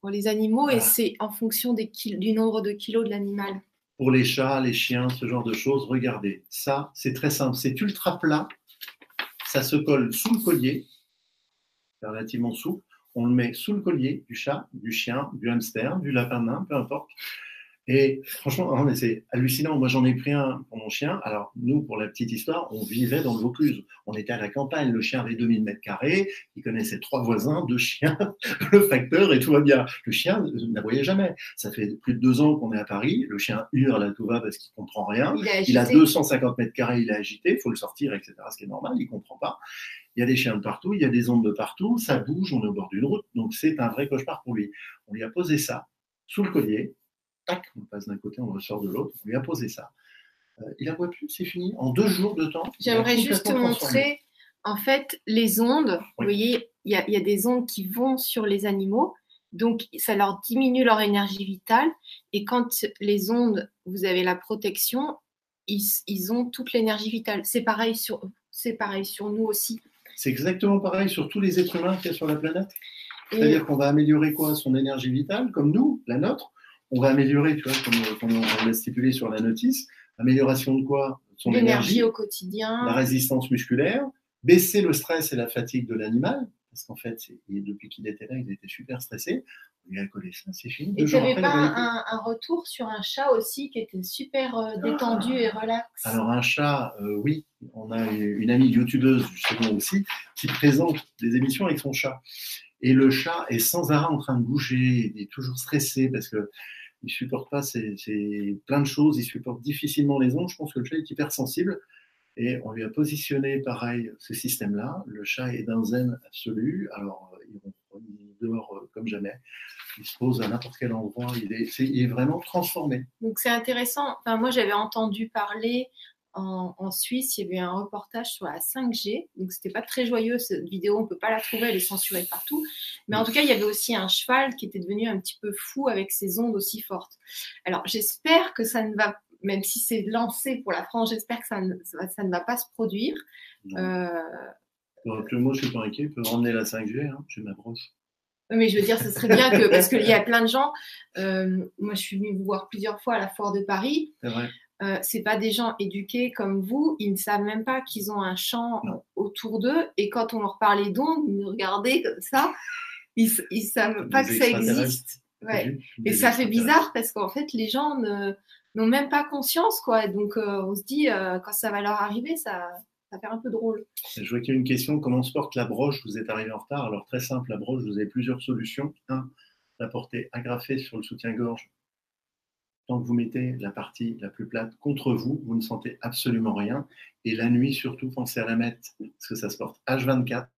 Speaker 1: pour les animaux et c'est en fonction des du nombre de kilos de l'animal.
Speaker 2: Pour les chats, les chiens, ce genre de choses, regardez. Ça, c'est très simple. C'est ultra plat. Ça se colle sous le collier, c'est relativement souple. On le met sous le collier du chat, du chien, du hamster, du lapin nain, peu importe. Et franchement, hein, c'est hallucinant. Moi, j'en ai pris un pour mon chien. Alors, nous, pour la petite histoire, on vivait dans le Vaucluse. On était à la campagne. Le chien avait 2000 mètres carrés. Il connaissait trois voisins, deux chiens, le facteur et tout va bien. Le chien ne n'aboyait jamais. Ça fait plus de deux ans qu'on est à Paris. Le chien hurle à tout va parce qu'il comprend rien.
Speaker 1: Il, est
Speaker 2: Il a
Speaker 1: agité.
Speaker 2: 250 mètres carrés, il est agité, il faut le sortir, etc. Ce qui est normal, il comprend pas. Il y a des chiens de partout, il y a des ondes de partout, ça bouge, on est au bord d'une route, donc c'est un vrai cauchemar pour lui. On lui a posé ça sous le collier, tac, on passe d'un côté, on ressort de l'autre, on lui a posé ça. Euh, il aboie plus, c'est fini. En deux jours de temps.
Speaker 1: J'aimerais juste montrer, en fait, les ondes. Vous voyez, il y, a- il y a des ondes qui vont sur les animaux. Donc, ça leur diminue leur énergie vitale. Et quand les ondes, vous avez la protection, ils, ils ont toute l'énergie vitale. C'est pareil sur, c'est pareil sur nous aussi.
Speaker 2: C'est exactement pareil sur tous les êtres humains qu'il y a sur la planète. C'est-à-dire qu'on va améliorer quoi? Son énergie vitale, comme nous, la nôtre. On va améliorer, tu vois, comme, comme on l'a stipulé sur la notice, amélioration de quoi? Son
Speaker 1: l'énergie
Speaker 2: énergie,
Speaker 1: au quotidien.
Speaker 2: la résistance musculaire, baisser le stress et la fatigue de l'animal, parce qu'en fait, depuis qu'il était là, il était super stressé. Lui a collé ça, c'est fini.
Speaker 1: Et tu n'avais pas
Speaker 2: il
Speaker 1: un, un retour sur un chat aussi qui était super euh, détendu et relax?
Speaker 2: Alors un chat, euh, oui, on a une amie youtubeuse justement aussi qui présente des émissions avec son chat. Et le chat est sans arrêt en train de bouger, il est toujours stressé parce que il supporte pas c'est plein de choses, il supporte difficilement les ondes. Je pense que le chat est hypersensible et on lui a positionné pareil ce système-là. Le chat est d'un zen absolu, alors il dort euh, comme jamais. il se pose à n'importe quel endroit. Il est, il est vraiment transformé.
Speaker 1: Donc c'est intéressant. Enfin, moi, j'avais entendu parler en, Suisse, il y avait un reportage sur la 5G. Donc, c'était pas très joyeux cette vidéo. On peut pas la trouver, elle est censurée partout. Mais en tout cas, il y avait aussi un cheval qui était devenu un petit peu fou avec ses ondes aussi fortes. Alors, j'espère que ça ne va, même si c'est lancé pour la France, j'espère que ça ne, ça ne va pas se produire.
Speaker 2: Euh... moi, je suis pas inquiet. Je peux ramener la 5G. Hein. J'ai ma broche.
Speaker 1: Mais je veux dire, ce serait bien que, parce qu'il y a plein de gens, euh, moi je suis venue vous voir plusieurs fois à la foire de Paris.
Speaker 2: C'est vrai
Speaker 1: euh, c'est pas des gens éduqués comme vous, ils ne savent même pas qu'ils ont un champ autour d'eux. Et quand on leur parlait d'ondes, ils nous regardaient comme ça. Ils ne savent pas que ça existe. Et ça fait bizarre parce qu'en fait, les gens n'ont même pas conscience. quoi. donc, euh, on se dit, euh, quand ça va leur arriver, ça, ça fait un peu drôle.
Speaker 2: Je vois qu'il y a une question comment se porte la broche? Vous êtes arrivé en retard. Alors, très simple, la broche, vous avez plusieurs solutions. Un, la porter agrafée sur le soutien-gorge tant que vous mettez la partie la plus plate contre vous, vous ne sentez absolument rien. Et la nuit, surtout, pensez à la mettre, parce que ça se porte H24.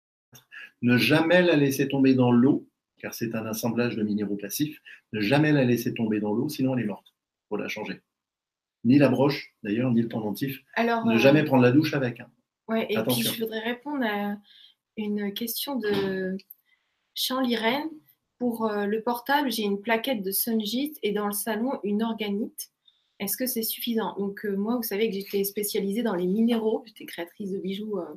Speaker 2: Ne jamais la laisser tomber dans l'eau, car c'est un assemblage de minéraux passifs. Ne jamais la laisser tomber dans l'eau, sinon elle est morte. Il faut la changer. Ni la broche, d'ailleurs, ni le pendentif. Alors, ne euh, jamais prendre la douche avec. Hein.
Speaker 1: Ouais, et puis je voudrais répondre à une question de Jean Lirène pour euh, le portable, j'ai une plaquette de Sunjit et dans le salon, une organite. Est-ce que c'est suffisant? Donc, euh, moi, vous savez que j'étais spécialisée dans les minéraux. J'étais créatrice de bijoux euh,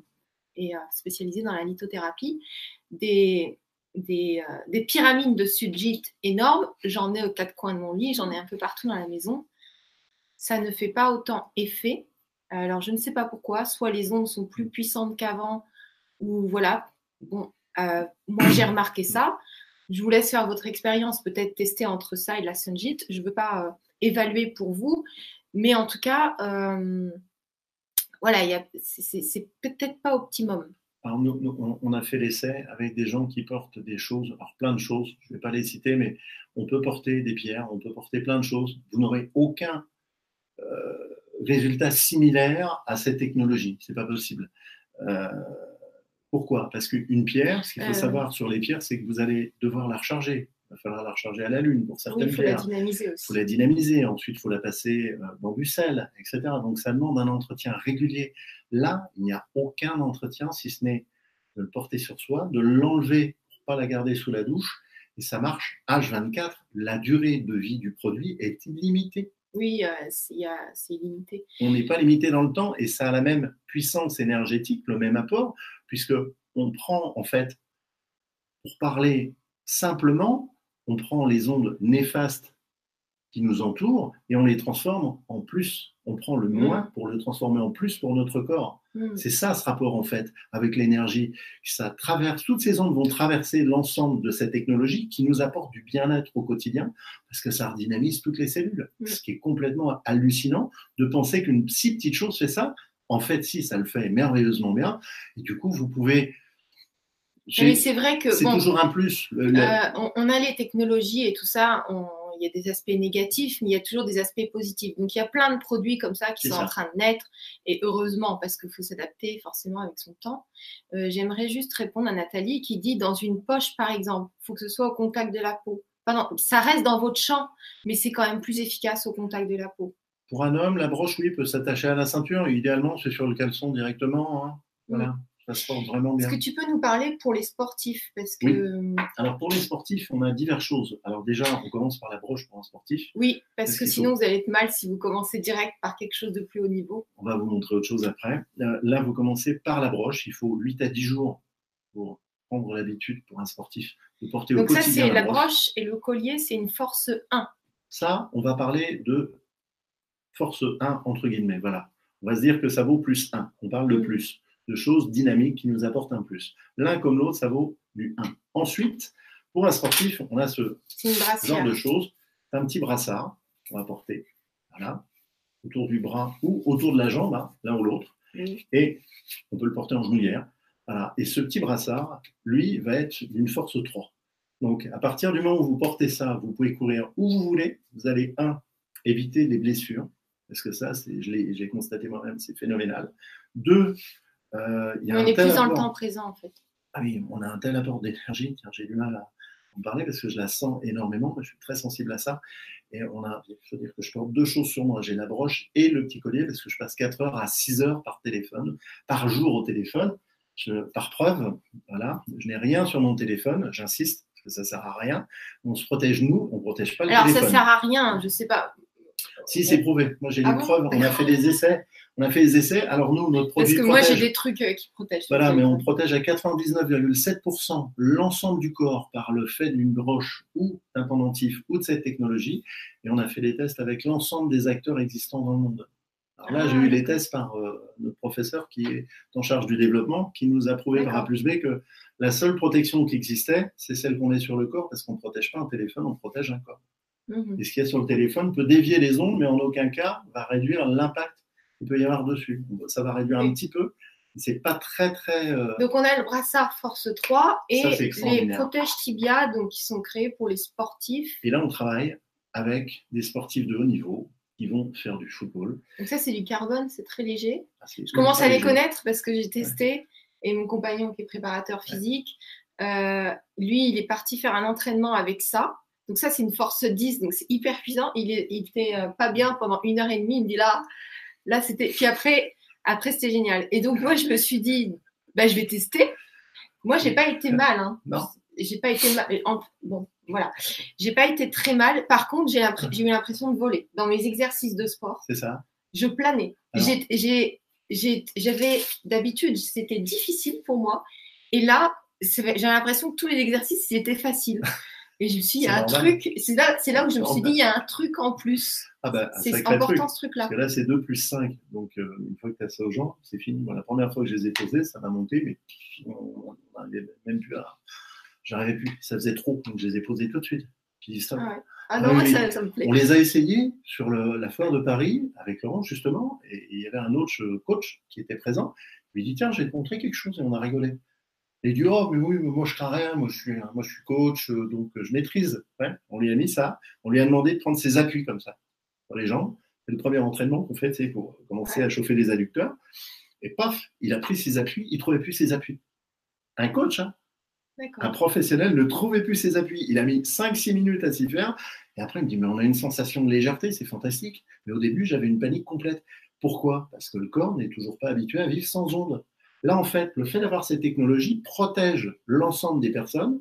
Speaker 1: et spécialisée dans la lithothérapie. Des, des, des pyramides de Sunjit énormes. J'en ai aux quatre coins de mon lit. J'en ai un peu partout dans la maison. Ça ne fait pas autant effet. Alors, je ne sais pas pourquoi. Soit les ondes sont plus puissantes qu'avant, ou voilà. Bon, moi, j'ai remarqué ça. Je vous laisse faire votre expérience, peut-être tester entre ça et la Sunjit. Je ne veux pas euh, évaluer pour vous, mais en tout cas, euh, voilà, c'est peut-être pas optimum.
Speaker 2: On a fait l'essai avec des gens qui portent des choses, alors plein de choses, je ne vais pas les citer, mais on peut porter des pierres, on peut porter plein de choses. Vous n'aurez aucun euh, résultat similaire à cette technologie, c'est pas possible. Pourquoi? Parce qu'une pierre, ce qu'il faut euh. savoir sur les pierres, c'est que vous allez devoir la recharger. Il va falloir la recharger à la lune pour certaines
Speaker 1: oui, il faut
Speaker 2: la
Speaker 1: dynamiser aussi.
Speaker 2: Il faut la dynamiser. Ensuite, il faut la passer euh, dans du sel, etc. Donc, ça demande un entretien régulier. Là, il n'y a aucun entretien, si ce n'est de le porter sur soi, de l'enlever pour pas la garder sous la douche. Et ça marche H24. La durée de vie du produit est illimitée.
Speaker 1: Oui, euh, c'est limité.
Speaker 2: On n'est pas limité dans le temps et ça a la même puissance énergétique, le même apport, puisque on prend en fait, pour parler simplement, on prend les ondes néfastes qui nous entourent et on les transforme en plus. On prend le moins mm. pour le transformer en plus pour notre corps. Mm. C'est ça ce rapport en fait avec l'énergie. Ça traverse, toutes ces ondes vont traverser l'ensemble de cette technologie qui nous apporte du bien-être au quotidien parce que ça redynamise toutes les cellules. Mm. Ce qui est complètement hallucinant de penser qu'une si petite chose fait ça. En fait, si, ça le fait merveilleusement bien. Et du coup, vous pouvez
Speaker 1: c'est vrai que
Speaker 2: c'est toujours un plus.
Speaker 1: Euh, on, a les technologies et tout ça. il y a des aspects négatifs, mais il y a toujours des aspects positifs. Donc il y a plein de produits comme ça qui sont en train de naître, et heureusement parce qu'il faut s'adapter forcément avec son temps. Euh, j'aimerais juste répondre à Nathalie qui dit dans une poche par exemple, il faut que ce soit au contact de la peau. Pardon, ça reste dans votre champ, mais c'est quand même plus efficace au contact de la peau.
Speaker 2: Pour un homme, la broche, oui, peut s'attacher à la ceinture. Idéalement, c'est sur le caleçon directement. Hein. Voilà vraiment
Speaker 1: Est-ce que tu peux nous parler pour les sportifs? Parce que...
Speaker 2: Alors pour les sportifs, on a diverses choses. Alors déjà, on commence par la broche pour un sportif.
Speaker 1: Oui, parce, que sinon vous allez être mal si vous commencez direct par quelque chose de plus haut niveau.
Speaker 2: On va vous montrer autre chose après. Euh, là, vous commencez par la broche. Il faut 8 à 10 jours pour prendre l'habitude pour un sportif de porter
Speaker 1: au
Speaker 2: quotidien.
Speaker 1: Donc ça, c'est la, broche et le collier, c'est une force 1.
Speaker 2: Ça, on va parler de force 1 entre guillemets. Voilà. On va se dire que ça vaut plus 1. On parle de mm. plus de choses dynamiques qui nous apportent un plus. L'un comme l'autre, ça vaut du 1. Ensuite, pour un sportif, on a ce genre de choses. Un petit brassard qu'on va porter voilà, autour du bras ou autour de la jambe, hein, l'un ou l'autre. Et on peut le porter en genouillère. Voilà. Et ce petit brassard, lui, va être d'une force 3. Donc, à partir du moment où vous portez ça, vous pouvez courir où vous voulez. Vous allez, un, éviter des blessures, parce que ça, je l'ai constaté moi-même, c'est phénoménal. Deux,
Speaker 1: euh, on est plus dans le temps présent en fait.
Speaker 2: Ah oui, on a un tel apport d'énergie, j'ai du mal en parler parce que je la sens énormément. Je suis très sensible à ça. Et on a, il faut dire que je porte deux choses sur moi. J'ai la broche et le petit collier parce que je passe 4 heures à 6 heures par téléphone, par jour au téléphone. Je, par preuve, voilà, je n'ai rien sur mon téléphone, j'insiste, parce que ça sert à rien. On se protège nous, on protège pas le
Speaker 1: Alors,
Speaker 2: téléphone.
Speaker 1: ça sert à rien, je sais pas.
Speaker 2: Si, c'est prouvé. Moi, j'ai
Speaker 1: Ah
Speaker 2: les
Speaker 1: bon
Speaker 2: preuves. On a fait des essais. On a fait des essais. Alors, nous, notre
Speaker 1: Parce
Speaker 2: produit
Speaker 1: que moi, j'ai des trucs euh, qui protègent.
Speaker 2: Voilà, mais on protège à 99,7% l'ensemble du corps par le fait d'une broche ou d'un pendentif ou de cette technologie. Et on a fait des tests avec l'ensemble des acteurs existants dans le monde. Alors là,
Speaker 1: Ah,
Speaker 2: j'ai eu les tests par euh, notre professeur qui est en charge du développement, qui nous a prouvé par A plus B que la seule protection qui existait, c'est celle qu'on met sur le corps, parce qu'on ne protège pas un téléphone, on protège un corps.
Speaker 1: Mhm.
Speaker 2: Et ce qu'il y a sur le téléphone peut dévier les ondes, mais en aucun cas va réduire l'impact qu'il peut y avoir dessus. Ça va réduire un petit peu. C'est pas très très. euh,
Speaker 1: Donc, on a le brassard Force 3 et
Speaker 2: Ça,
Speaker 1: les protèges tibia, donc qui sont créés pour les sportifs.
Speaker 2: Et là, on travaille avec des sportifs de haut niveau qui vont faire du football.
Speaker 1: Donc, ça, c'est du carbone, c'est très léger.
Speaker 2: Ah,
Speaker 1: Je commence à les connaître parce que j'ai testé et mon compagnon qui est préparateur physique, euh, lui, il est parti faire un entraînement avec ça. Donc ça, c'est une force 10, donc c'est hyper puissant. Il, est, il était euh, pas bien pendant une heure et demie. Il me dit là, là c'était. Puis après, après c'était génial. Et donc moi, je me suis dit, bah, je vais tester. Moi, j'ai pas été mal. Hein.
Speaker 2: Non.
Speaker 1: J'ai pas été mal. Bon, voilà. J'ai pas été très mal. Par contre, j'ai eu l'impression de voler dans mes exercices de sport
Speaker 2: C'est ça.
Speaker 1: je planais.
Speaker 2: Alors.
Speaker 1: J'ai- j'ai- j'ai- J'avais d'habitude, c'était difficile pour moi. Et là, j'ai l'impression que tous les exercices, ils étaient faciles. Et je me suis dit, il y a un
Speaker 2: normal.
Speaker 1: truc, c'est là, c'est là où je me suis dit, il y a un truc en plus.
Speaker 2: Ah bah,
Speaker 1: C'est important
Speaker 2: truc.
Speaker 1: ce truc-là.
Speaker 2: Parce que là, c'est 2 plus 5. Donc, euh, une fois que tu as ça aux gens, c'est fini. Moi, la première fois que je les ai posés, ça m'a monté, mais on n'arrivait même plus à. J'arrivais plus. Ça faisait trop. Donc, je les ai posés tout de suite. J'ai dit stop.
Speaker 1: Ah ouais. Ah non,
Speaker 2: Oui,
Speaker 1: moi,
Speaker 2: oui.
Speaker 1: ça, ça me plaît.
Speaker 2: On les a essayés sur le- la foire de Paris avec Laurent, justement, et il y avait un autre euh, coach qui était présent. Je lui dit, tiens, te montrer quelque chose, et on a rigolé. Et il dit, oh, mais oui, mais moi je crains rien, moi je suis, moi, je suis coach, euh, donc euh, je maîtrise. Ouais, on lui a mis ça, on lui a demandé de prendre ses appuis comme ça, sur les jambes. C'est le premier entraînement qu'on fait, c'est pour commencer à chauffer les adducteurs. Et paf, il a pris ses appuis, il trouvait plus ses appuis. Un coach, hein, un professionnel ne trouvait plus ses appuis. Il a mis 5-6 minutes à s'y faire. Et après, il me dit, mais on a une sensation de légèreté, c'est fantastique. Mais au début, j'avais une panique complète. Pourquoi? Parce que le corps n'est toujours pas habitué à vivre sans ondes. Là, en fait, le fait d'avoir cette technologie protège l'ensemble des personnes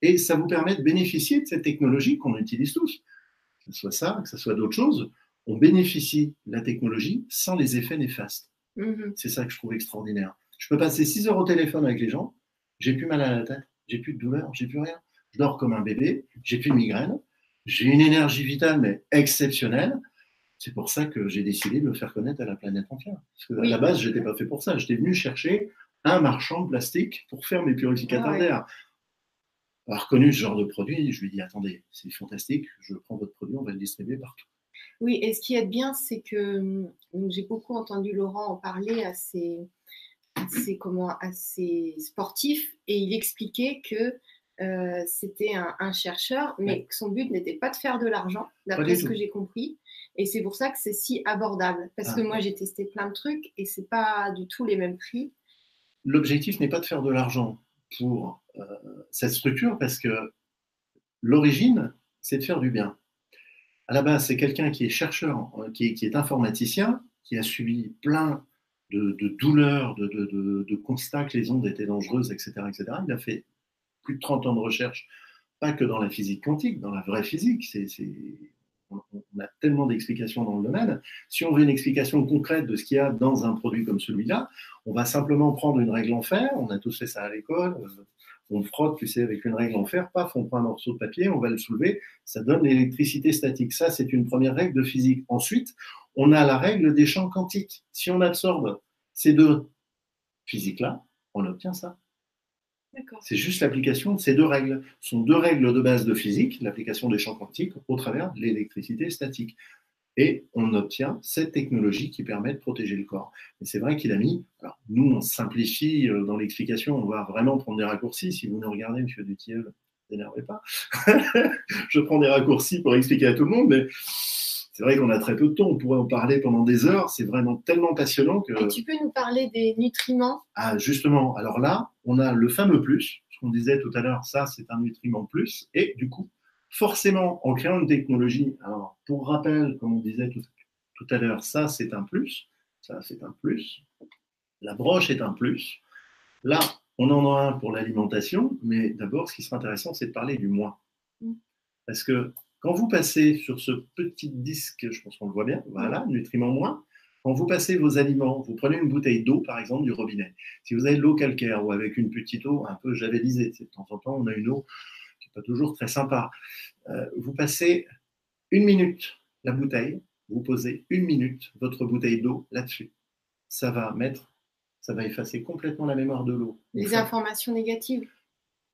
Speaker 2: et ça vous permet de bénéficier de cette technologie qu'on utilise tous. Que ce soit ça, que ce soit d'autres choses, on bénéficie de la technologie sans les effets néfastes.
Speaker 1: Mhm.
Speaker 2: C'est ça que je trouve extraordinaire. Je peux passer 6 heures au téléphone avec les gens, j'ai plus mal à la tête, j'ai plus de douleur, j'ai plus rien. Je dors comme un bébé, j'ai plus de migraine, j'ai une énergie vitale mais exceptionnelle. C'est pour ça que j'ai décidé de le faire connaître à la planète entière. Parce que à
Speaker 1: Oui.
Speaker 2: la base, je n'étais pas fait pour ça. J'étais venu chercher un marchand de plastique pour faire mes purificateurs
Speaker 1: Ah
Speaker 2: d'air. A reconnu ce genre de produit, je lui ai dit attendez, c'est fantastique, je prends votre produit, on va le distribuer partout.
Speaker 1: Oui, et ce qui est bien, c'est que j'ai beaucoup entendu Laurent en parler à ses, à ses- comment, à ses sportifs et il expliquait que euh, c'était un, un chercheur, mais
Speaker 2: Ouais.
Speaker 1: son but n'était pas de faire de l'argent, d'après ce
Speaker 2: tout.
Speaker 1: que j'ai compris. Et c'est pour ça que c'est si abordable. Parce
Speaker 2: Ah,
Speaker 1: que moi,
Speaker 2: ouais.
Speaker 1: j'ai testé plein de trucs et c'est pas du tout les mêmes prix.
Speaker 2: l'objectif n'est pas de faire de l'argent pour euh, cette structure parce que l'origine, c'est de faire du bien. À la base, c'est quelqu'un qui est chercheur, euh, qui est, qui est informaticien, qui a subi plein de, de douleurs, de- de constats que les ondes étaient dangereuses, etc., etc. Il a fait plus de 30 ans de recherche, pas que dans la physique quantique, dans la vraie physique. C'est, on a tellement d'explications dans le domaine. Si on veut une explication concrète de ce qu'il y a dans un produit comme celui-là, on va simplement prendre une règle en fer, on a tous fait ça à l'école, euh, on frotte, tu sais, avec une règle en fer, paf, on prend un morceau de papier, on va le soulever, ça donne l'électricité statique. Ça, c'est une première règle de physique. Ensuite, on a la règle des champs quantiques. Si on absorbe ces deux physiques-là, on obtient ça. C'est juste l'application de ces deux règles. Ce sont deux règles de base de physique, l'application des champs quantiques au travers de l'électricité statique. Et on obtient cette technologie qui permet de protéger le corps. Mais c'est vrai qu'il a mis, alors nous on simplifie euh, dans l'explication, on va vraiment prendre des raccourcis. Si vous nous regardez, monsieur Dutilleul, ne vous énervez pas. Je prends des raccourcis pour expliquer à tout le monde, mais c'est vrai qu'on a très peu de temps. On pourrait en parler pendant des heures. C'est vraiment tellement passionnant que.
Speaker 1: Et tu peux nous parler des nutriments?
Speaker 2: Ah, justement, alors là, on a le fameux plus, ce qu'on disait tout à l'heure, ça c'est un nutriment plus, et du coup, forcément, en créant une technologie, alors pour rappel, comme on disait tout, tout à l'heure, ça c'est un plus, ça c'est un plus, la broche est un plus, là on en a un pour l'alimentation, mais d'abord ce qui serait intéressant c'est de parler du moins.
Speaker 1: Mm.
Speaker 2: Parce que quand vous passez sur ce petit disque, je pense qu'on le voit bien, voilà, nutriment moins, quand vous passez vos aliments, vous prenez une bouteille d'eau, par exemple, du robinet. Si vous avez de l'eau calcaire ou avec une petite eau un peu javelisée, de temps en temps, on a une eau qui n'est pas toujours très sympa. Euh, vous passez une minute la bouteille, vous posez une minute votre bouteille d'eau là-dessus. Ça va mettre, ça va effacer complètement la mémoire de l'eau.
Speaker 1: Les informations négatives.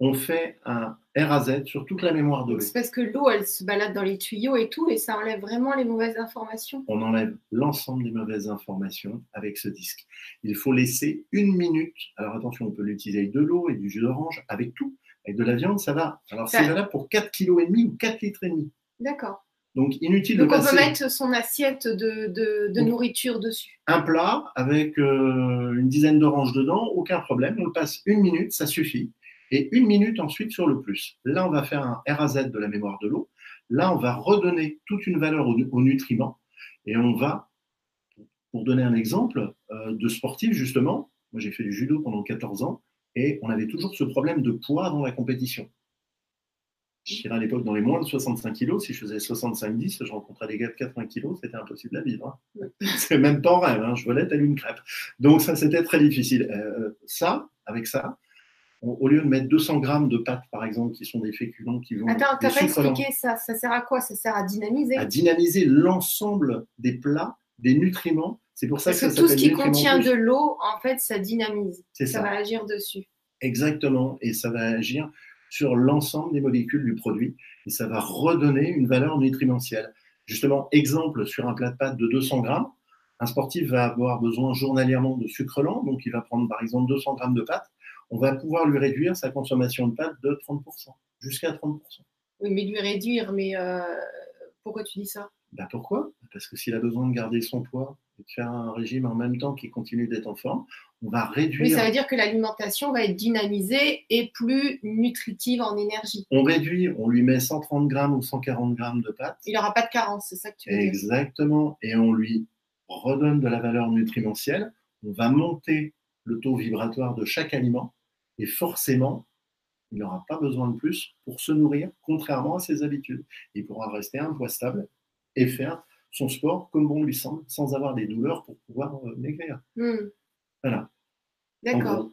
Speaker 2: On fait un RAZ sur toute la mémoire de l'eau.
Speaker 1: C'est parce que l'eau, elle se balade dans les tuyaux et tout, et ça enlève vraiment les mauvaises informations.
Speaker 2: on enlève l'ensemble des mauvaises informations avec ce disque. Il faut laisser une minute. Alors attention, on peut l'utiliser avec de l'eau et du jus d'orange, avec tout. Avec de la viande, ça va. Alors c'est
Speaker 1: Ça-
Speaker 2: valable pour 4,5 kg ou 4 litres et demi.
Speaker 1: D'accord.
Speaker 2: Donc inutile
Speaker 1: Donc
Speaker 2: de
Speaker 1: on peut mettre son assiette de, de- de
Speaker 2: Oui.
Speaker 1: nourriture dessus.
Speaker 2: un plat avec euh, une dizaine d'oranges dedans, aucun problème. On le passe une minute, ça suffit. Et une minute ensuite sur le plus. Là, on va faire un RAZ de la mémoire de l'eau. Là, on va redonner toute une valeur aux, aux nutriments. Et on va, pour donner un exemple euh, de sportif, justement, moi j'ai fait du judo pendant 14 ans, et on avait toujours ce problème de poids dans la compétition. Je à l'époque, dans les moins de 65 kilos, si je faisais 65-10, je rencontrais des gars de 80 kilos, c'était impossible à vivre. hein. C'est même pas en rêve, hein. je volais telle une crêpe. Donc ça, c'était très difficile. Euh, ça, avec ça, au lieu de mettre 200 grammes de pâtes, par exemple, qui sont des féculents qui vont...
Speaker 1: Attends, t'as pas
Speaker 2: lents,
Speaker 1: expliqué ça. Ça sert à quoi? Ça sert à dynamiser?
Speaker 2: à dynamiser l'ensemble des plats, des nutriments. C'est pour ça
Speaker 1: Parce
Speaker 2: que
Speaker 1: que
Speaker 2: ça
Speaker 1: tout ce qui contient de l'eau, en fait, ça dynamise. Ça
Speaker 2: ça.
Speaker 1: va agir dessus.
Speaker 2: Exactement, et ça va agir sur l'ensemble des molécules du produit, et ça va redonner une valeur nutrimentielle. Justement, exemple sur un plat de pâtes de 200 grammes, un sportif va avoir besoin journalièrement de sucre lent, donc il va prendre par exemple 200 grammes de pâtes, on va pouvoir lui réduire sa consommation de pâtes de 30%, jusqu'à 30%.
Speaker 1: Oui, mais lui réduire, mais euh, pourquoi tu dis ça?
Speaker 2: Ben pourquoi? Parce que s'il a besoin de garder son poids et de faire un régime en même temps qu'il continue d'être en forme, on va réduire
Speaker 1: Oui, ça veut dire que l'alimentation va être dynamisée et plus nutritive en énergie.
Speaker 2: on réduit, on lui met 130 grammes ou 140 grammes de pâtes.
Speaker 1: Il n'aura pas de carence, c'est ça que tu veux dire?
Speaker 2: Exactement. Et on lui redonne de la valeur nutrimentielle. On va monter le taux vibratoire de chaque aliment. Et forcément, il n'aura pas besoin de plus pour se nourrir, contrairement à ses habitudes. Il pourra rester un poids stable et faire son sport comme bon lui semble, sans avoir des douleurs pour pouvoir euh, maigrir.
Speaker 1: Hmm,
Speaker 2: Voilà.
Speaker 1: D'accord.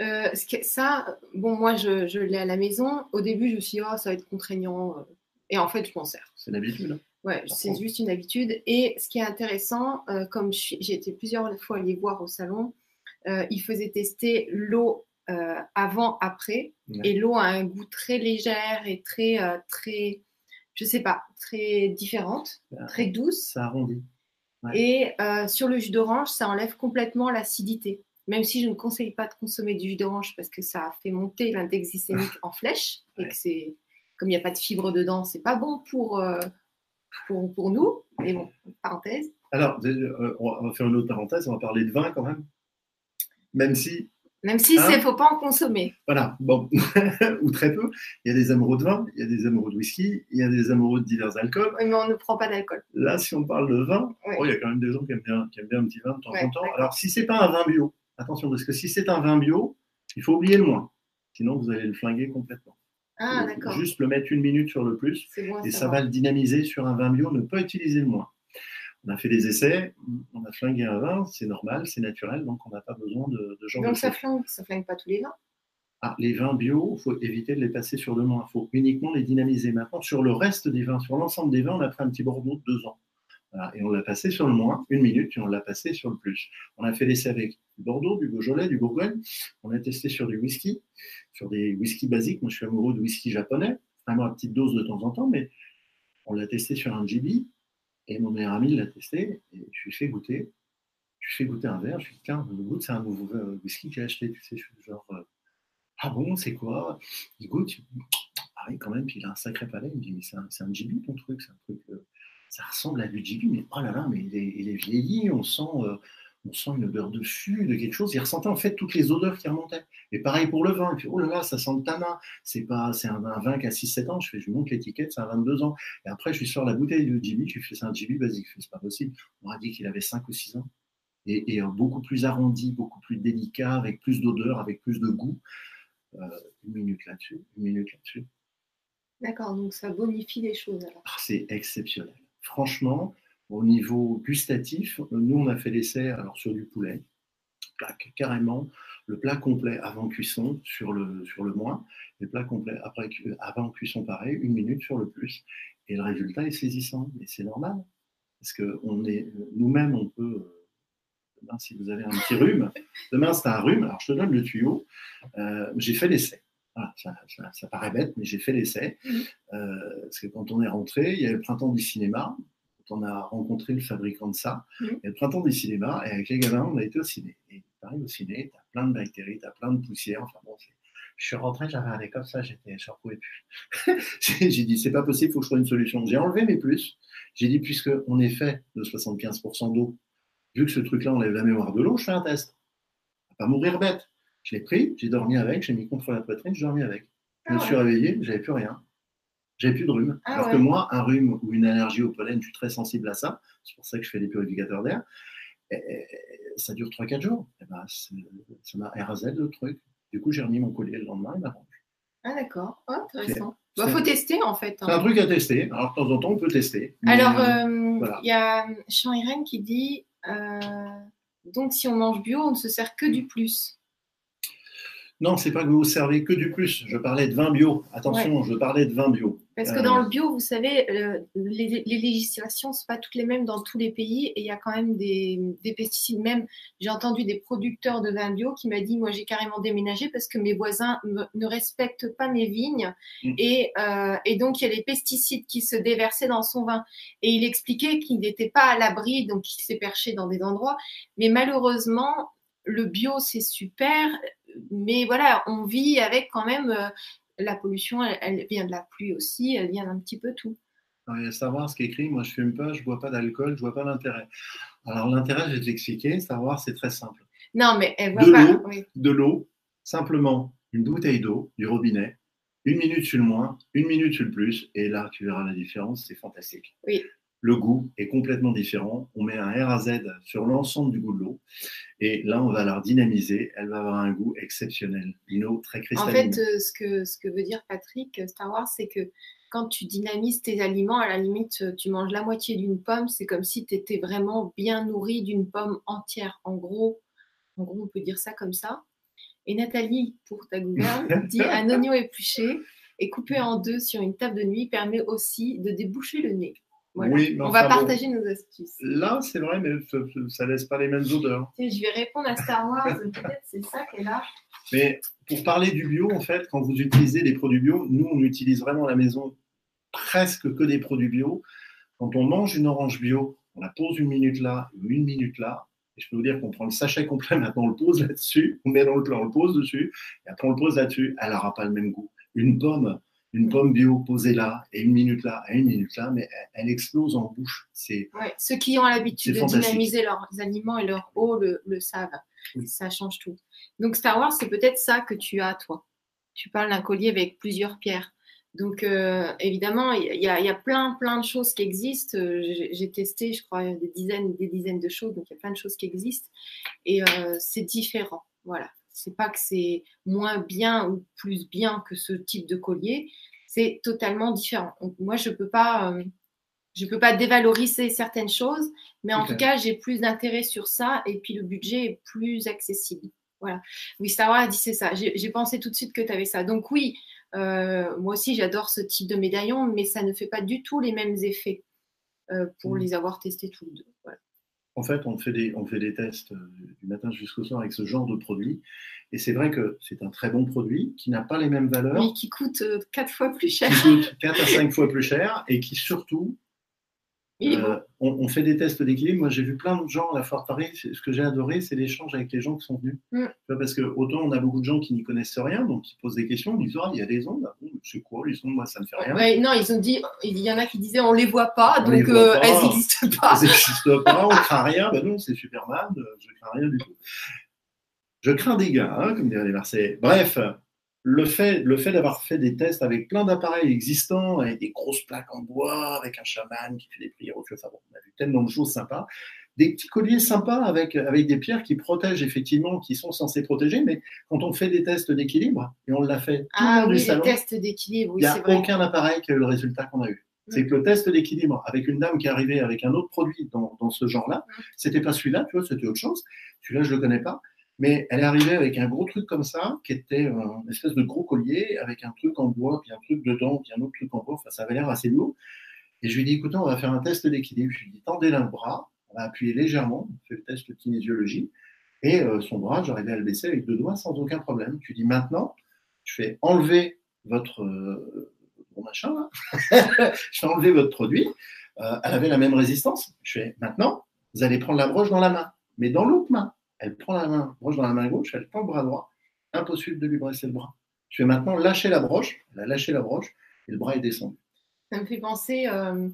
Speaker 1: Euh, ça, bon, moi, je, je l'ai à la maison. Au début, je me suis dit, oh, ça va être contraignant. euh. Et en fait, je m'en sers.
Speaker 2: C'est l'habitude. hein.
Speaker 1: Ouais, c'est juste une habitude. Et ce qui est intéressant, euh, comme j'ai été plusieurs fois les voir au salon, euh, ils faisaient tester l'eau euh, avant, après.
Speaker 2: Ouais.
Speaker 1: Et l'eau a un goût très légère et très, euh, très, je sais pas, très différente, très douce.
Speaker 2: Ça arrondit. Ouais.
Speaker 1: Et euh, sur le jus d'orange, ça enlève complètement l'acidité. Même si je ne conseille pas de consommer du jus d'orange parce que ça fait monter l'index glycémique en flèche et que c'est comme il n'y a pas de fibres dedans, c'est pas bon pour, euh, pour, pour nous. Mais bon, parenthèse.
Speaker 2: Alors, on va faire une autre parenthèse. On va parler de vin quand même. Même si
Speaker 1: Même si
Speaker 2: Hein
Speaker 1: c'est faut pas en consommer.
Speaker 2: Voilà, bon, ou très peu. Il y a des amoureux de vin, il y a des amoureux de whisky, il y a des amoureux de divers alcools.
Speaker 1: Oui, mais on ne prend pas d'alcool.
Speaker 2: Là, si on parle de vin, oh, il y a quand même des gens qui aiment bien, qui aiment bien un petit vin de temps
Speaker 1: Ouais,
Speaker 2: en temps. Alors, si c'est pas un vin bio, attention, parce que si c'est un vin bio, il faut oublier le moins. Sinon, vous allez le flinguer complètement.
Speaker 1: Ah, d'accord.
Speaker 2: Juste le mettre une minute sur le plus,
Speaker 1: bon
Speaker 2: et ça va le dynamiser sur un vin bio. Ne pas utiliser le moins. On a fait des essais, on a flingué un vin, c'est normal, c'est naturel, donc on n'a pas besoin de, de genre de
Speaker 1: Donc ça flingue, ça flingue pas tous les vins.
Speaker 2: Ah, les vins bio, il faut éviter de les passer sur le moins. Il faut uniquement les dynamiser. Maintenant, sur le reste des vins, sur l'ensemble des vins, on a pris un petit Bordeaux de deux ans. Voilà, et on l'a passé sur le moins, une minute, et on l'a passé sur le plus. On a fait l'essai avec du Bordeaux, du Beaujolais, du Bourgogne. On a testé sur du whisky, sur des whisky basiques. Moi, je suis amoureux de whisky japonais, vraiment à petite dose de temps en temps, mais on l'a testé sur un GB. Et mon meilleur ami l'a testé, et je lui fais goûter. Je lui fais goûter un verre. Je lui dis, tiens, le goûte, c'est un nouveau euh, whisky que j'ai acheté. Tu sais, je suis genre. euh, ah bon, c'est quoi? Il goûte, dit, ah oui, quand même, puis il a un sacré palais. Il me dit, mais c'est un, un ton truc, c'est un truc, euh, ça ressemble à du GB, mais oh là là, mais il est, il est vieilli, on sent, on sent une odeur de fût, de quelque chose. Il ressentait en fait toutes les odeurs qui remontaient. Et pareil pour le vin. oh là là, ça sent le tanin. C'est pas, c'est un, vin qui a 6-7 ans. Je fais, je monte l'étiquette, c'est un 22 ans. Et après, je lui sors la bouteille de Jimmy. Je lui fais, c'est un Jimmy basique. C'est pas possible. On m'a dit qu'il avait 5 ou 6 ans. Et, beaucoup plus arrondi, beaucoup plus délicat, avec plus d'odeur, avec plus de goût. Euh, une minute là-dessus, une minute là-dessus.
Speaker 1: D'accord, donc ça bonifie les choses alors.
Speaker 2: Ah, c'est exceptionnel. Franchement, au niveau gustatif, nous, on a fait l'essai alors sur du poulet, carrément le plat complet avant cuisson sur le, sur le moins, et le plat complet après, avant cuisson pareil, une minute sur le plus. Et le résultat est saisissant, mais c'est normal. Parce que on est, nous-mêmes, on peut, demain, si vous avez un petit rhume, demain c'est un rhume, alors je te donne le tuyau, euh, j'ai fait l'essai. ça, ça, paraît bête, mais j'ai fait l'essai. Mmh. Euh, parce que quand on est rentré, il y a le printemps du cinéma, on a rencontré le fabricant de ça, mmh. le printemps du cinéma, et avec les gamins, on a été au ciné. Et tu arrives au ciné, tu as plein de bactéries, tu as plein de poussières. Enfin bon, je suis rentré, j'avais un comme ça, j'étais, je ne pouvais plus. j'ai dit, c'est pas possible, il faut que je trouve une solution. J'ai enlevé mes plus. J'ai dit, puisque on est fait de 75% d'eau, vu que ce truc-là enlève la mémoire de l'eau, je fais un test. va pas mourir bête. Je l'ai pris, j'ai dormi avec, j'ai mis contre la poitrine, j'ai dormi avec. Je me ah suis réveillé, j'avais plus rien j'avais plus de rhume. Ah Alors que moi, un rhume ou une allergie au pollen, je suis très sensible à ça. C'est pour ça que je fais des purificateurs d'air. ça dure 3-4 jours. Et ben, ça m'a RAZ le truc. Du coup, j'ai remis mon collier le lendemain et m'arrange.
Speaker 1: Ah d'accord, oh, intéressant. Il bah, faut tester en fait.
Speaker 2: Hein. C'est un truc à tester. Alors de temps en temps, on peut tester.
Speaker 1: Alors, euh, il y a Jean Irène qui dit euh, donc si on mange bio, on ne se sert que du plus.
Speaker 2: Non, c'est pas que vous servez que du plus. Je parlais de vin bio. Attention, je parlais de vin bio.
Speaker 1: Parce que dans le bio, vous savez, euh, les, législations ne sont pas toutes les mêmes dans tous les pays et il y a quand même des, pesticides. Même, j'ai entendu des producteurs de vin bio qui m'ont dit, moi j'ai carrément déménagé parce que mes voisins ne respectent pas mes vignes mm. et, euh, et, donc il y a des pesticides qui se déversaient dans son vin. Et il expliquait qu'il n'était pas à l'abri, donc il s'est perché dans des endroits. Mais malheureusement, le bio, c'est super, mais voilà, on vit avec quand même euh, la pollution, elle, vient de la pluie aussi, elle vient d'un petit peu tout.
Speaker 2: Il y a savoir ce qui est écrit, moi je fume pas, je bois pas d'alcool, je vois pas l'intérêt. Alors l'intérêt, je vais te l'expliquer, savoir c'est très simple.
Speaker 1: Non, mais elle voit de pas.
Speaker 2: De l'eau, simplement une bouteille d'eau du robinet, une minute sur le moins, une minute sur le plus, et là tu verras la différence, c'est fantastique.
Speaker 1: Oui
Speaker 2: le goût est complètement différent. On met un RAZ sur l'ensemble du goût de l'eau. Et là, on va la dynamiser. Elle va avoir un goût exceptionnel. Une eau très cristalline.
Speaker 1: En fait, euh, ce que, ce que veut dire Patrick, euh, Star Wars, c'est que quand tu dynamises tes aliments, à la limite, euh, tu manges la moitié d'une pomme. C'est comme si tu étais vraiment bien nourri d'une pomme entière. En gros, en gros, on peut dire ça comme ça. Et Nathalie, pour ta gouverne, dit un oignon épluché et coupé en deux sur une table de nuit permet aussi de déboucher le nez on va partager nos astuces.
Speaker 2: Là, c'est vrai, mais ça laisse pas les mêmes odeurs.
Speaker 1: Je vais répondre à Star Wars, peut-être c'est ça qu'elle a.
Speaker 2: Mais pour parler du bio, en fait, quand vous utilisez des produits bio, nous, on utilise vraiment à la maison presque que des produits bio. Quand on mange une orange bio, on la pose une minute là, une minute là. Et je peux vous dire qu'on prend le sachet complet, maintenant on le pose là-dessus, on met dans le plat, on le pose dessus, et après on le pose là-dessus, elle n'aura pas le même goût. Une pomme, une pomme bio posée là et une minute là et une minute là, mais elle, explose en bouche. C'est
Speaker 1: ceux qui ont l'habitude de dynamiser leurs aliments et leur eau le, savent. Ça change tout. Donc Star Wars, c'est peut-être ça que tu as toi. Tu parles d'un collier avec plusieurs pierres. Donc euh, évidemment, il y, a plein plein de choses qui existent. Euh, j'ai testé, je crois, des dizaines des dizaines de choses. Donc il y a plein de choses qui existent et euh, c'est différent. Voilà c'est pas que c'est moins bien ou plus bien que ce type de collier, c'est totalement différent. moi, je peux pas, euh, je peux pas dévaloriser certaines choses, mais en tout cas, j'ai plus d'intérêt sur ça et puis le budget est plus accessible. Voilà. Oui, Sarah a dit c'est ça. J'ai pensé tout de suite que tu avais ça. Donc oui, euh, moi aussi, j'adore ce type de médaillon, mais ça ne fait pas du tout les mêmes effets euh, pour mmh. les avoir testés tous les deux. Voilà.
Speaker 2: En fait, on fait des, on fait des tests euh, du matin jusqu'au soir avec ce genre de produit. Et c'est vrai que c'est un très bon produit qui n'a pas les mêmes valeurs.
Speaker 1: Oui, qui coûte 4 euh, fois plus cher.
Speaker 2: Qui coûte 4 à 5 fois plus cher et qui surtout Euh, on, fait des tests d'équilibre. Moi, j'ai vu plein de gens à la Foire Paris. Ce que j'ai adoré, c'est l'échange avec les gens qui sont venus. Mm. Parce que autant on a beaucoup de gens qui n'y connaissent rien, donc qui posent des questions, ils disent ah, il y a des ondes. C'est quoi les ondes? Moi, ça ne fait rien.
Speaker 1: non, ils ont dit, il y en a qui disaient on les voit pas, donc euh, elles n'existent pas.
Speaker 2: Elles n'existent pas, on craint rien. Ben non, c'est Superman. Je crains rien du tout. Je crains des gars, hein, comme diraient les Marseillais. Bref, le fait, le fait d'avoir fait des tests avec plein d'appareils existants, avec des grosses plaques en bois, avec un chaman qui fait des prières au feu, enfin bon, on a vu tellement de choses sympas, des petits colliers sympas avec, avec des pierres qui protègent effectivement, qui sont censées protéger, mais quand on fait des tests d'équilibre, et on l'a fait tout
Speaker 1: ah, oui, les tests d'équilibre,
Speaker 2: il n'y a aucun appareil qui a eu le résultat qu'on a eu. C'est que le test d'équilibre avec une dame qui est arrivée avec un autre produit dans, dans ce genre-là, c'était pas celui-là, tu vois, c'était autre chose. Celui-là, je le connais pas. Mais elle est arrivée avec un gros truc comme ça, qui était une espèce de gros collier, avec un truc en bois, puis un truc dedans, puis un autre truc en bois. Enfin, ça avait l'air assez lourd. Et je lui ai écoutez, on va faire un test d'équilibre. Je lui ai dit, tendez le bras, on va appuyer légèrement, on fait le test de kinésiologie. Et euh, son bras, j'arrivais à le baisser avec deux doigts sans aucun problème. Ai dit, maintenant, je fais enlever votre euh, machin, là. je fais enlever votre produit. Euh, elle avait la même résistance. Je fais, maintenant, vous allez prendre la broche dans la main, mais dans l'autre main elle prend la main, broche dans la main gauche, elle prend le bras droit. Impossible de lui brasser le bras. Je vais maintenant lâcher la broche. Elle a lâché la broche et le bras est descendu.
Speaker 1: Ça me fait penser euh,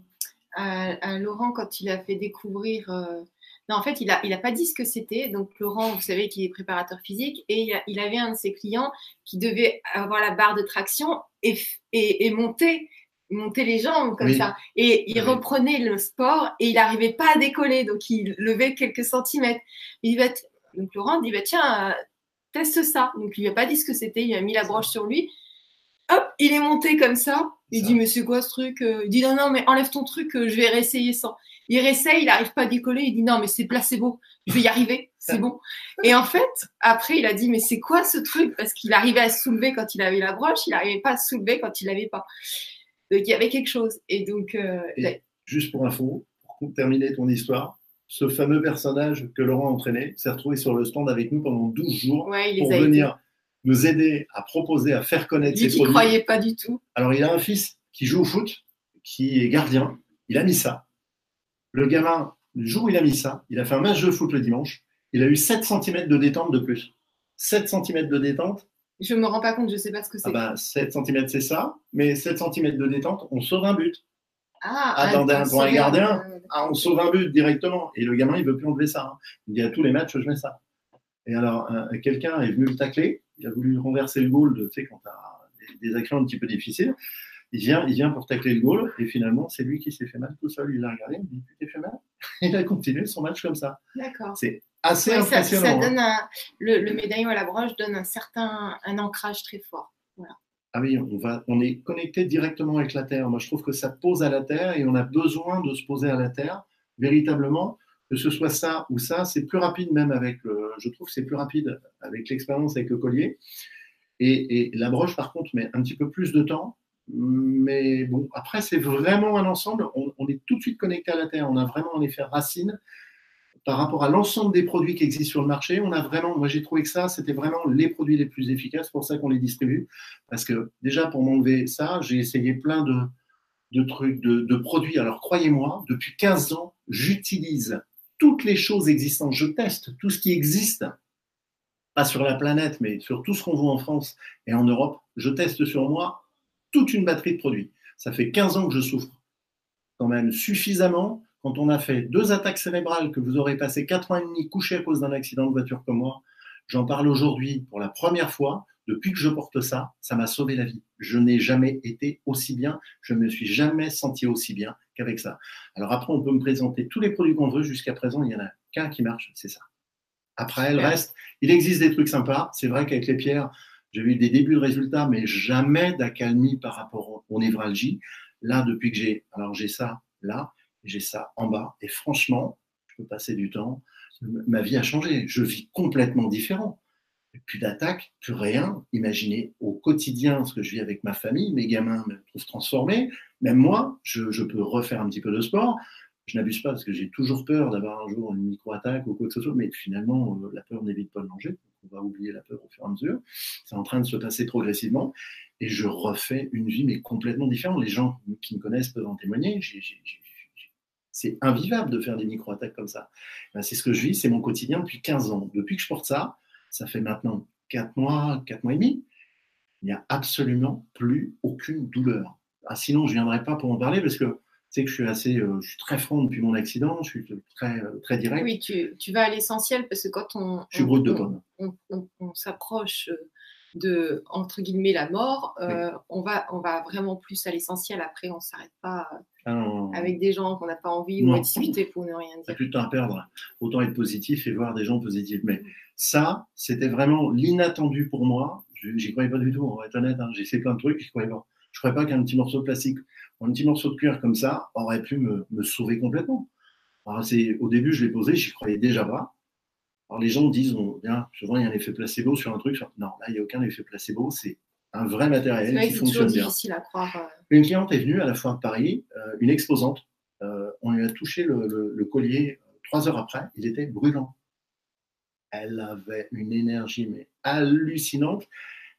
Speaker 1: à, Laurent quand il a fait découvrir. Euh, non, en fait, il n'a il a pas dit ce que c'était. Donc, Laurent, vous savez qu'il est préparateur physique et il, avait un de ses clients qui devait avoir la barre de traction et, et, monter monter les jambes comme ça. Et il reprenait le sport et il n'arrivait pas à décoller. Donc, il levait quelques centimètres. Il va être donc Laurent dit bah, tiens, euh, teste ça. Donc il lui a pas dit ce que c'était, il a mis la broche sur lui. Hop, il est monté comme ça. Il dit mais c'est quoi ce truc euh? Il dit non non mais enlève ton truc, euh, je vais réessayer sans. Il réessaye, il n'arrive pas à décoller. Il dit non mais c'est placebo, je vais y arriver, c'est bon. Et en fait après il a dit mais c'est quoi ce truc? Parce qu'il arrivait à se soulever quand il avait la broche, il n'arrivait pas à se soulever quand il l'avait pas. Donc il y avait quelque chose. Et donc
Speaker 2: juste pour info, pour terminer ton histoire, ce fameux personnage que Laurent a entraîné s'est retrouvé sur le stand avec nous pendant 12 jours pour venir nous aider à proposer, à faire connaître ses produits. Il
Speaker 1: ne croyait pas du tout.
Speaker 2: Alors, il a un fils qui joue au foot, qui est gardien. Il a mis ça. Le gamin, le jour où il a mis ça, il a fait un match de foot le dimanche. Il a eu 7 cm de détente de plus. 7 cm de détente.
Speaker 1: Je ne me rends pas compte, je ne sais pas ce que c'est.
Speaker 2: Ah 7 bah, cm, c'est ça. Mais 7 cm de détente, on sauve un but.
Speaker 1: Ah,
Speaker 2: Attendez, pour un gardien, ah, on sauve un but directement. Et le gamin, il veut plus enlever ça. Hein. Il dit à tous les matchs, je mets ça. Et alors, quelqu'un est venu le tacler. Il a voulu renverser le goal, tu sais, quand tu as des, actions un petit peu difficiles. Il vient, il vient pour tacler le goal. Et finalement, c'est lui qui s'est fait mal tout seul. Il l'a regardé. Il dit Tu t'es fait mal? Il a continué son match comme ça.
Speaker 1: D'accord.
Speaker 2: C'est assez impressionnant. Ça,
Speaker 1: hein. donne le, le, médaillon à la broche donne un certain un ancrage très fort. Voilà.
Speaker 2: Ah oui, on, est connecté directement avec la Terre. Moi, je trouve que ça pose à la Terre et on a besoin de se poser à la Terre, véritablement. Que ce soit ça ou ça, c'est plus rapide même avec le. Je trouve c'est plus rapide avec l'expérience avec le collier. Et, la broche, par contre, met un petit peu plus de temps. Mais bon, après, c'est vraiment un ensemble. On, est tout de suite connecté à la Terre. On a vraiment un effet racine par rapport à l'ensemble des produits qui existent sur le marché, on a vraiment, moi j'ai trouvé que ça, c'était vraiment les produits les plus efficaces, pour ça qu'on les distribue. Parce que déjà, pour m'enlever ça, j'ai essayé plein de, trucs, de, produits. Alors croyez-moi, depuis 15 ans, j'utilise toutes les choses existantes. Je teste tout ce qui existe, pas sur la planète, mais sur tout ce qu'on voit en France et en Europe. Je teste sur moi toute une batterie de produits. Ça fait 15 ans que je souffre quand même suffisamment quand on a fait deux attaques cérébrales, que vous aurez passé quatre ans et demi couché à cause d'un accident de voiture comme moi, j'en parle aujourd'hui pour la première fois. Depuis que je porte ça, ça m'a sauvé la vie. Je n'ai jamais été aussi bien, je ne me suis jamais senti aussi bien qu'avec ça. Alors après, on peut me présenter tous les produits qu'on veut. Jusqu'à présent, il n'y en a qu'un qui marche, c'est ça. Après, le reste, il existe des trucs sympas. C'est vrai qu'avec les pierres, j'ai eu des débuts de résultats, mais jamais d'accalmie par rapport aux névralgies. Là, depuis que j'ai, alors j'ai ça là, j'ai ça en bas. Et franchement, je peux passer du temps. Ma vie a changé. Je vis complètement différent. Plus d'attaques, plus rien. Imaginez au quotidien ce que je vis avec ma famille. Mes gamins me trouvent transformé. Même moi, je, peux refaire un petit peu de sport. Je n'abuse pas parce que j'ai toujours peur d'avoir un jour une micro-attaque ou quoi que ce soit. Mais finalement, euh, la peur n'évite pas le danger. On va oublier la peur au fur et à mesure. C'est en train de se passer progressivement. Et je refais une vie, mais complètement différente. Les gens qui me connaissent peuvent en témoigner. J'ai c'est invivable de faire des micro-attaques comme ça. Ben, c'est ce que je vis, c'est mon quotidien depuis 15 ans. Depuis que je porte ça, ça fait maintenant 4 mois, 4 mois et demi, il n'y a absolument plus aucune douleur. Ah, sinon, je ne viendrai pas pour en parler parce que tu sais que je suis assez, euh, je suis très franc depuis mon accident, je suis très, euh, très direct.
Speaker 1: Oui, tu, tu vas à l'essentiel parce que quand on,
Speaker 2: je suis brut de
Speaker 1: on, on s'approche euh, de entre guillemets la mort, euh, on va on va vraiment plus à l'essentiel. Après, on s'arrête pas
Speaker 2: Ah,
Speaker 1: avec des gens qu'on n'a pas envie ou à discuter pour ne rien
Speaker 2: T'as
Speaker 1: dire.
Speaker 2: plus de temps à perdre. Autant être positif et voir des gens positifs. Mais ça, c'était vraiment l'inattendu pour moi. Je- J'y croyais pas du tout, on va être honnête. hein. J'ai fait plein de trucs, j'y croyais pas. Je croyais pas qu'un petit morceau de plastique un petit morceau de cuir comme ça aurait pu me, me sauver complètement. Alors, au début, je l'ai posé, j'y croyais déjà pas. Alors les gens disent, bien, souvent il y a un effet placebo sur un truc. sur- Non, là, il n'y a aucun effet placebo. C'est un vrai matériel
Speaker 1: vrai
Speaker 2: qui fonctionne bien.
Speaker 1: difficile à croire. euh.
Speaker 2: Une cliente est venue à la foire de Paris, euh, une exposante. Euh, on lui a touché le, le- le collier trois heures après. Il était brûlant. Elle avait une énergie mais hallucinante.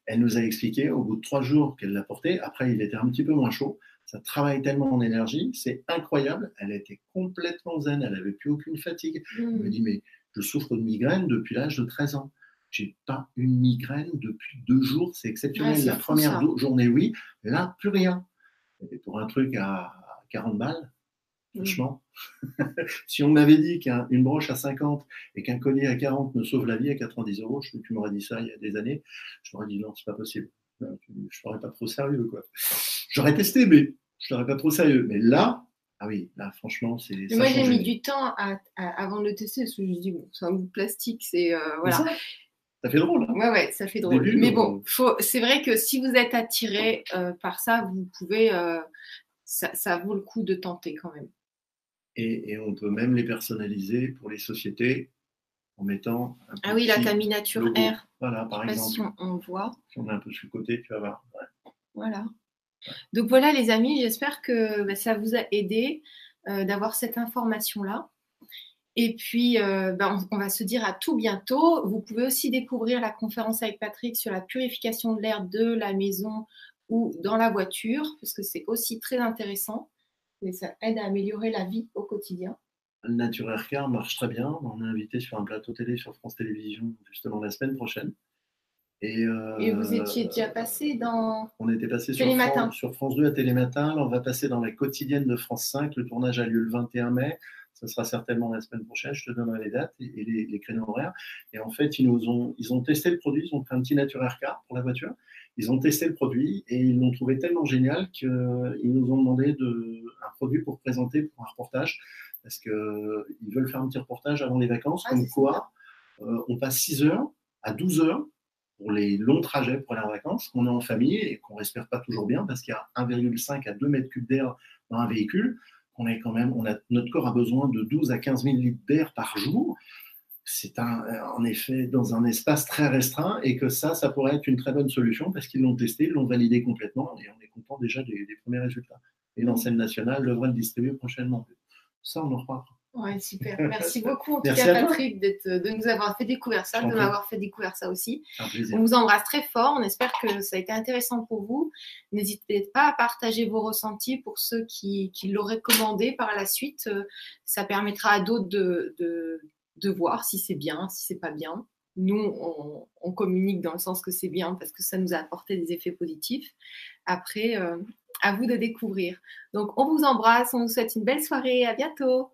Speaker 2: Elle nous a expliqué au bout de trois jours qu'elle l'a porté. Après, il était un petit peu moins chaud. Ça travaille tellement en énergie, c'est incroyable. Elle était complètement zen. Elle n'avait plus aucune fatigue. Elle me dit mais je souffre de migraine depuis l'âge de 13 ans. J'ai pas une migraine depuis deux jours, c'est exceptionnel.
Speaker 1: Ouais,
Speaker 2: la première journée, oui, là, plus rien. Et pour un truc à 40 balles,
Speaker 1: Mm.
Speaker 2: franchement, si on m'avait dit qu'une broche à 50 et qu'un collier à 40 me sauve la vie à 90 euros, je, tu m'aurais dit ça il y a des années, je t'aurais dit non, c'est pas possible. Tu- Je t'aurais pas trop sérieux, quoi. J'aurais testé, mais je t'aurais pas trop sérieux. Mais là, ah oui, là, franchement, c'est.
Speaker 1: Moi, j'ai mis du temps à- à- avant de le tester parce que je me dis, bon, c'est un bout de plastique, c'est. euh, voilà.
Speaker 2: Ça, ça fait drôle, hein
Speaker 1: Ouais, ouais, ça fait drôle.
Speaker 2: Début,
Speaker 1: Mais bon, faut- c'est vrai que si vous êtes attiré euh, par ça, vous pouvez. euh, ça, ça vaut le coup de tenter quand même.
Speaker 2: Et, et on peut même les personnaliser pour les sociétés en mettant un
Speaker 1: Ah oui, la
Speaker 2: petit
Speaker 1: Caminature
Speaker 2: logo.
Speaker 1: Air.
Speaker 2: Voilà, par
Speaker 1: Je sais pas
Speaker 2: exemple.
Speaker 1: si on, on voit.
Speaker 2: Si on est un peu sur le côté, tu vas voir. Ouais.
Speaker 1: Voilà. Donc voilà, les amis, j'espère que bah, ça vous a aidé euh, d'avoir cette information-là. Et puis, euh, bah, on, va se dire à tout bientôt. Vous pouvez aussi découvrir la conférence avec Patrick sur la purification de l'air de la maison ou dans la voiture, parce que c'est aussi très intéressant et ça aide à améliorer la vie au quotidien.
Speaker 2: Nature Air Car marche très bien. On est invité sur un plateau télé sur France Télévisions justement la semaine prochaine. Et, euh,
Speaker 1: Et vous étiez déjà passé dans.
Speaker 2: On était passé sur. France, sur France 2 à Télématin. Là, on va passer dans la quotidienne de France 5. Le tournage a lieu le 21 mai. Ça sera certainement la semaine prochaine. Je te donnerai les dates et, et les, les créneaux horaires. Et en fait, ils nous ont, ils ont testé le produit. Ils ont fait un petit Nature Air Car pour la voiture. Ils ont testé le produit et ils l'ont trouvé tellement génial qu'ils nous ont demandé de, un produit pour présenter pour un reportage. Parce qu'ils veulent faire un petit reportage avant les vacances.
Speaker 1: Ah,
Speaker 2: comme quoi, euh, on passe 6 heures à 12 heures pour les longs trajets pour aller en vacances, qu'on est en famille et qu'on respire pas toujours bien parce qu'il y a 1,5 à 2 mètres cubes d'air dans un véhicule, qu'on est quand même, on notre corps a besoin de 12 à 15 000 litres d'air par jour. C'est en effet dans un espace très restreint et que ça, ça pourrait être une très bonne solution parce qu'ils l'ont testé, ils l'ont validé complètement et on est content déjà des, des premiers résultats. Et l'enseigne nationale devrait le distribuer prochainement. Ça, on en reparlera.
Speaker 1: Ouais, super. Merci beaucoup, en tout cas. Patrick, de nous avoir fait découvrir ça, de m'avoir fait découvrir ça aussi. On vous embrasse très fort. On espère que ça a été intéressant pour vous. N'hésitez pas à partager vos ressentis pour ceux qui, qui l'auraient commandé par la suite. Euh, Ça permettra à d'autres de, de, de voir si c'est bien, si c'est pas bien. Nous, on, on communique dans le sens que c'est bien parce que ça nous a apporté des effets positifs. Après, euh, à vous de découvrir. Donc, on vous embrasse. On vous souhaite une belle soirée. À bientôt.